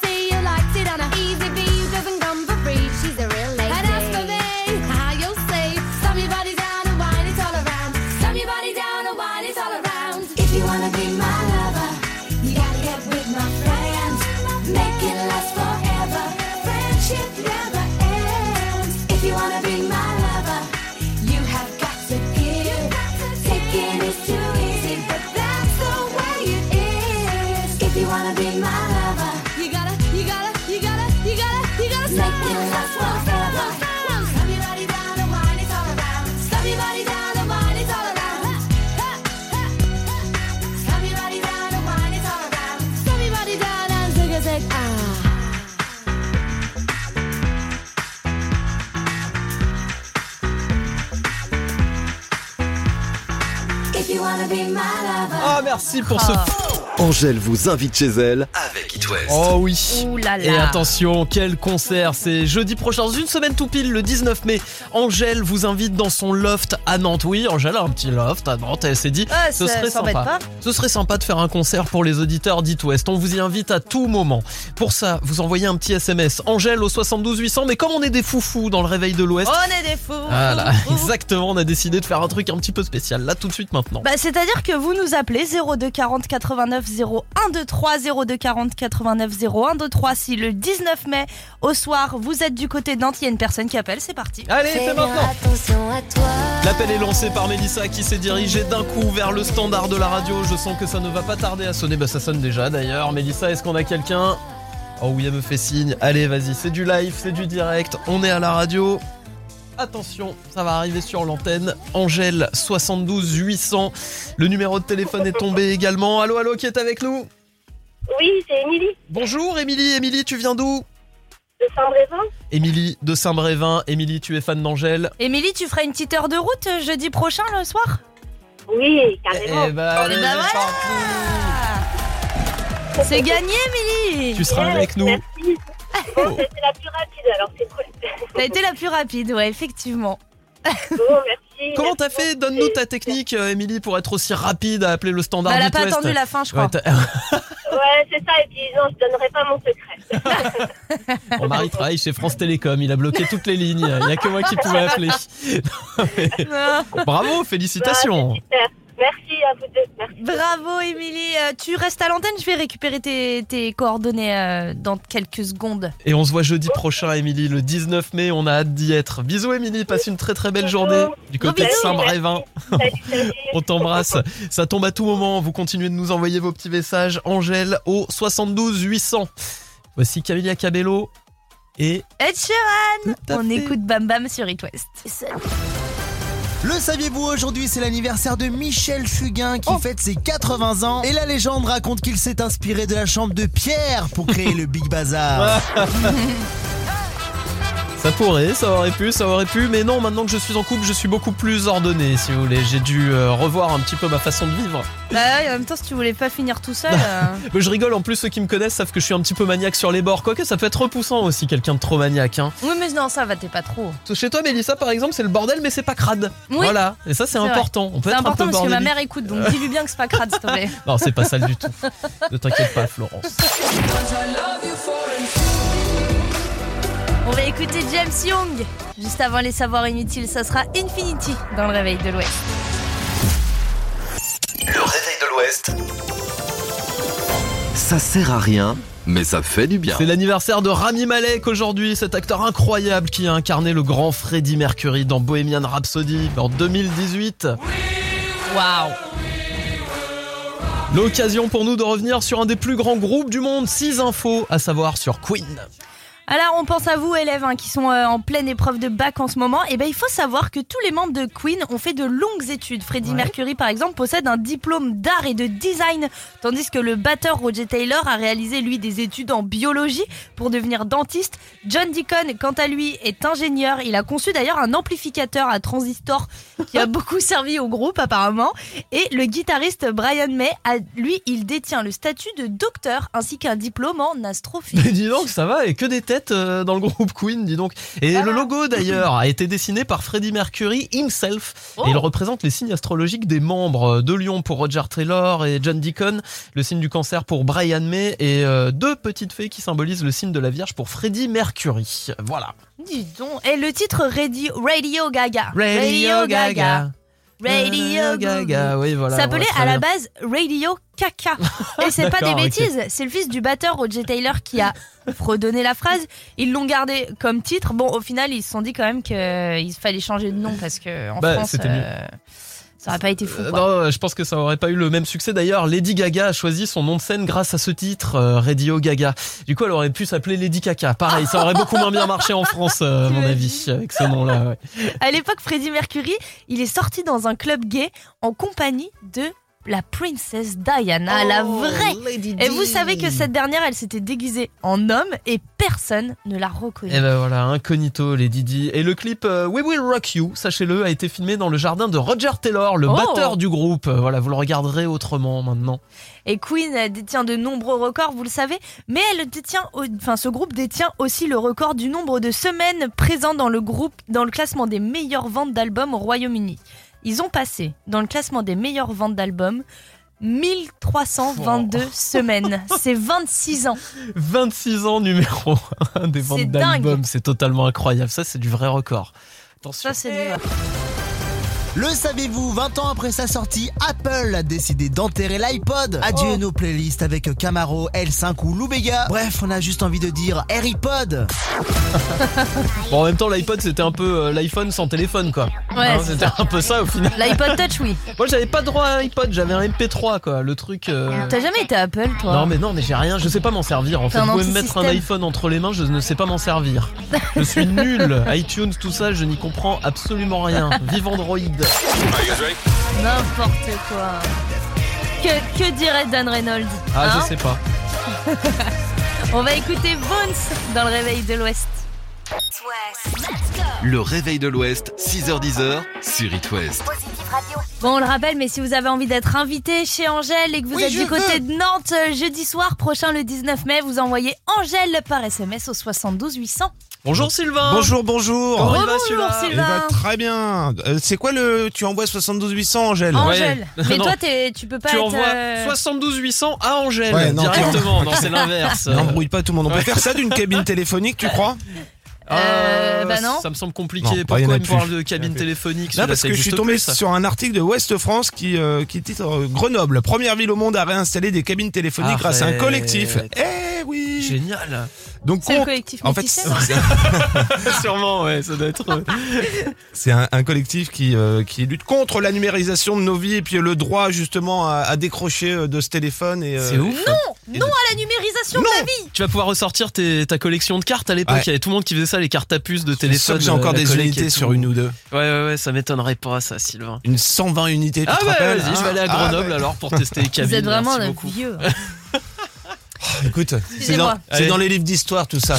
merci pour ce. Angèle vous invite chez elle avec West. Oh oui. Ouh là là. Et attention, quel concert C'est jeudi prochain, dans une semaine tout pile, le 19 mai. Angèle vous invite dans son loft à Nantes. Oui, Angèle a un petit loft à Nantes. Elle s'est dit, Ah, ce ça- serait sympa. pas. Ce serait sympa de faire un concert pour les auditeurs d'It West. On vous y invite à tout moment. Pour ça, vous envoyez un petit SMS. Angèle au 72 800. Mais comme on est des foufous dans le réveil de l'Ouest. On est des fous. Voilà, [laughs] exactement. On a décidé de faire un truc un petit peu spécial. Là, tout de suite maintenant. Bah, c'est-à-dire que vous nous appelez 02 40 89 0123 02 40 89 0123 si le 19 mai au soir vous êtes du côté de Nantes, il y a une personne qui appelle, c'est parti. Allez, c'est maintenant. Attention à toi. L'appel est lancé par Mélissa qui s'est dirigée d'un coup vers le standard de la radio. Je sens que ça ne va pas tarder à sonner. Bah, ça sonne déjà d'ailleurs. Mélissa, est-ce qu'on a quelqu'un? Oh oui, elle me fait signe. Allez, vas-y, c'est du live, c'est du direct. On est à la radio. Attention, ça va arriver sur l'antenne. Angèle 72 800. Le numéro de téléphone est tombé également. Allô, allô, qui est avec nous? Oui, c'est Émilie Bonjour, Émilie. Émilie, tu viens d'où? De Saint-Brévin. Émilie de Saint-Brévin. Émilie, tu es fan d'Angèle Émilie, tu feras une petite heure de route euh, jeudi prochain le soir? Oui, carrément. Eh bah, allez, Eh bah c'est voilà. parti. C'est gagné, Émilie Tu seras avec nous. Merci. Bon, c'était la plus rapide, alors c'est cool. T'as été la plus rapide, ouais, effectivement. Bon, merci. Comment t'as fait Donne-nous ta technique, euh, Émilie, pour être aussi rapide à appeler le standard Bah, elle a pas attendu la fin, je crois. [laughs] [laughs] Ouais, c'est ça, et puis non, je donnerai pas mon secret. [laughs] Mon mari travaille chez France Télécom, il a bloqué toutes les lignes, il n'y a que moi qui pouvais appeler. Non, mais- Bravo, félicitations. Super. Merci à vous deux. Merci. Bravo, Émilie. Euh, tu restes à l'antenne, je vais récupérer tes, tes coordonnées euh, dans quelques secondes. Et on se voit jeudi prochain, Émilie, le 19 mai, on a hâte d'y être. Bisous, Émilie, passe une très très belle journée du côté de. Saint-Brévin. [laughs] On t'embrasse. Ça tombe à tout moment. Vous continuez de nous envoyer vos petits messages. Angèle au 72 800. Voici Camilla Cabello et Ed Sheeran On fait. écoute Bam Bam sur It West. Le saviez-vous aujourd'hui c'est l'anniversaire de Michel Fugain Oh. qui fête ses 80 ans et la légende raconte qu'il s'est inspiré de la chambre de Pierre pour créer le Big Bazar. [laughs] Ça pourrait, ça aurait pu, ça aurait pu, mais non, maintenant que je suis en couple, je suis beaucoup plus ordonné, si vous voulez. J'ai dû euh, revoir un petit peu ma façon de vivre. Bah ouais, en même temps, si tu voulais pas finir tout seul. [laughs] euh, Mais je rigole, en plus, ceux qui me connaissent savent que je suis un petit peu maniaque sur les bords. Quoique, ça peut être repoussant aussi, quelqu'un de trop maniaque. Hein. Oui, mais non, ça va, t'es pas trop. Chez toi, Mélissa, par exemple, c'est le bordel, mais c'est pas crade. Oui. Voilà, et ça, c'est vrai. important. On peut C'est être un important peu parce que ma mère écoute, donc dis-lui bien que c'est pas crade, s'il te plaît. [laughs] Non, c'est pas sale du tout. Ne t'inquiète pas, Florence. On va écouter James Young. Juste avant les savoirs inutiles, ça sera Infinity dans le réveil de l'Ouest. Le réveil de l'Ouest. Ça sert à rien, mais ça fait du bien. C'est l'anniversaire de Rami Malek aujourd'hui, cet acteur incroyable qui a incarné le grand Freddie Mercury dans Bohemian Rhapsody en 2018. Waouh L'occasion pour nous de revenir sur un des plus grands groupes du monde, 6 infos à savoir sur Queen. Alors, on pense à vous, élèves, hein, qui sont euh, en pleine épreuve de bac en ce moment. Et ben, il faut savoir que tous les membres de Queen ont fait de longues études. Freddie Mercury, par exemple, possède un diplôme d'art et de design, tandis que le batteur Roger Taylor a réalisé, lui, des études en biologie pour devenir dentiste. John Deacon, quant à lui, est ingénieur. Il a conçu d'ailleurs un amplificateur à transistor qui a [laughs] beaucoup servi au groupe, apparemment. Et le guitariste Brian May, a, lui, il détient le statut de docteur ainsi qu'un diplôme en astrophysique. Mais dis donc, ça va, et que des têtes euh, dans le groupe Queen, dis donc. Et le logo d'ailleurs a été dessiné par Freddie Mercury himself. Oh. Et il représente les signes astrologiques des membres euh, de Lion pour Roger Taylor et John Deacon, le signe du cancer pour Brian May et euh, deux petites fées qui symbolisent le signe de la Vierge pour Freddie Mercury. Voilà. Dis donc. Et le titre Radio, Radio Gaga. Radio Gaga. Radio Gaga. oui, voilà. Ça s'appelait à la base Radio Caca. Et c'est pas des bêtises, c'est le fils du batteur Roger Taylor qui a redonné la phrase. Ils l'ont gardé comme titre. Bon, au final, ils se sont dit quand même qu'il fallait changer de nom parce que en Bah, France, c'était mieux. Ça aurait pas été fou. Euh, non, je pense que ça aurait pas eu le même succès. D'ailleurs, Lady Gaga a choisi son nom de scène grâce à ce titre, euh, Radio Gaga. Du coup, elle aurait pu s'appeler Lady Caca. Pareil, ça aurait beaucoup moins bien marché en France, euh, à mon avis, avec ce nom-là. ouais. À l'époque, Freddie Mercury, il est sorti dans un club gay en compagnie de la princesse Diana, la Oh, vraie. Et vous savez que cette dernière, elle s'était déguisée en homme et personne ne l'a reconnue. Et ben voilà, incognito, les Didi. Et le clip euh, We Will Rock You, sachez-le, a été filmé dans le jardin de Roger Taylor, le Oh. batteur du groupe. Voilà, vous le regarderez autrement maintenant. Et Queen elle détient de nombreux records, vous le savez, mais elle détient, enfin ce groupe détient aussi le record du nombre de semaines présents dans le groupe, dans le classement des meilleures ventes d'albums au Royaume-Uni. Ils ont passé dans le classement des meilleures ventes d'albums 1322 [laughs] semaines. C'est 26 ans. 26 ans numéro 1 des ventes C'est dingue. d'albums, c'est totalement incroyable. Ça, c'est du vrai record. Attention. Ça c'est du- Le savez-vous, 20 ans après sa sortie, Apple a décidé d'enterrer l'iPod. Adieu nos playlists avec Camaro, L5 ou Loubega. Bref, on a juste envie de dire AirPod. [laughs] Bon, en même temps, l'iPod, c'était un peu euh, l'iPhone sans téléphone, quoi. Ouais, c'est c'était un peu ça au final. L'iPod Touch, oui. Moi, j'avais pas droit à un iPod, j'avais un MP3, quoi. Le truc. euh, T'as jamais été Apple, toi Non mais non mais j'ai rien, je sais pas m'en servir en fait. Vous pouvez me mettre un iPhone entre les mains, je ne sais pas m'en servir. Je suis [laughs] nul. iTunes, tout ça, je n'y comprends absolument rien. Vive Android. N'importe quoi. Que, que dirait Dan Reynolds Ah hein je sais pas. [laughs] On va écouter Bones dans le réveil de l'Ouest. Le réveil de l'Ouest, 6h10 sur It West. Bon, on le rappelle, mais si vous avez envie d'être invité chez Angèle et que vous Oui, êtes du côté veux. de Nantes euh, jeudi soir prochain le 19 mai, vous envoyez Angèle par SMS au 72 800. Bonjour Sylvain. Bonjour, bonjour. Comment il va Il Sylvain. va très bien. Euh, c'est quoi le. Tu envoies 72 800, Angèle? Angèle. [laughs] Mais toi, t'es- tu peux pas Tu être. envoies euh, 72 800 à Angèle Ouais, non, directement. Non, c'est l'inverse. [laughs] N'embrouille pas tout le monde. On peut faire ça d'une cabine téléphonique, tu crois? [laughs] Euh, bah non. Ça me semble compliqué. Non, bah, Pourquoi a il me parle de cabine téléphonique Non, parce que je suis tombé plus, sur un article de Ouest France qui, euh, qui titre euh, Grenoble, première ville au monde à réinstaller des cabines téléphoniques grâce à un collectif. Eh oui Génial. Donc le collectif En fait, [laughs] [laughs] Sûrement, ouais, ça doit être. [laughs] c'est un, un collectif qui, euh, qui lutte contre la numérisation de nos vies et puis le droit justement à, à décrocher de ce téléphone. et, euh, C'est ouf. Non, non à la numérisation de la vie. Tu vas pouvoir ressortir tes- ta collection de cartes à l'époque. Ouais. Il y avait tout le monde qui faisait ça, les cartes à puce de téléphone. que j'ai encore euh, des unités sur une ou deux. Ouais, ouais, ouais, ça m'étonnerait pas, ça, Sylvain. Une 120 unités, tu Ah te rappelles je vais aller à Ah, Grenoble ouais. alors pour tester les cabines. Vous êtes vraiment un beaucoup. vieux. [laughs] Écoute, c'est Excusez-moi. dans, c'est dans les livres d'histoire tout ça.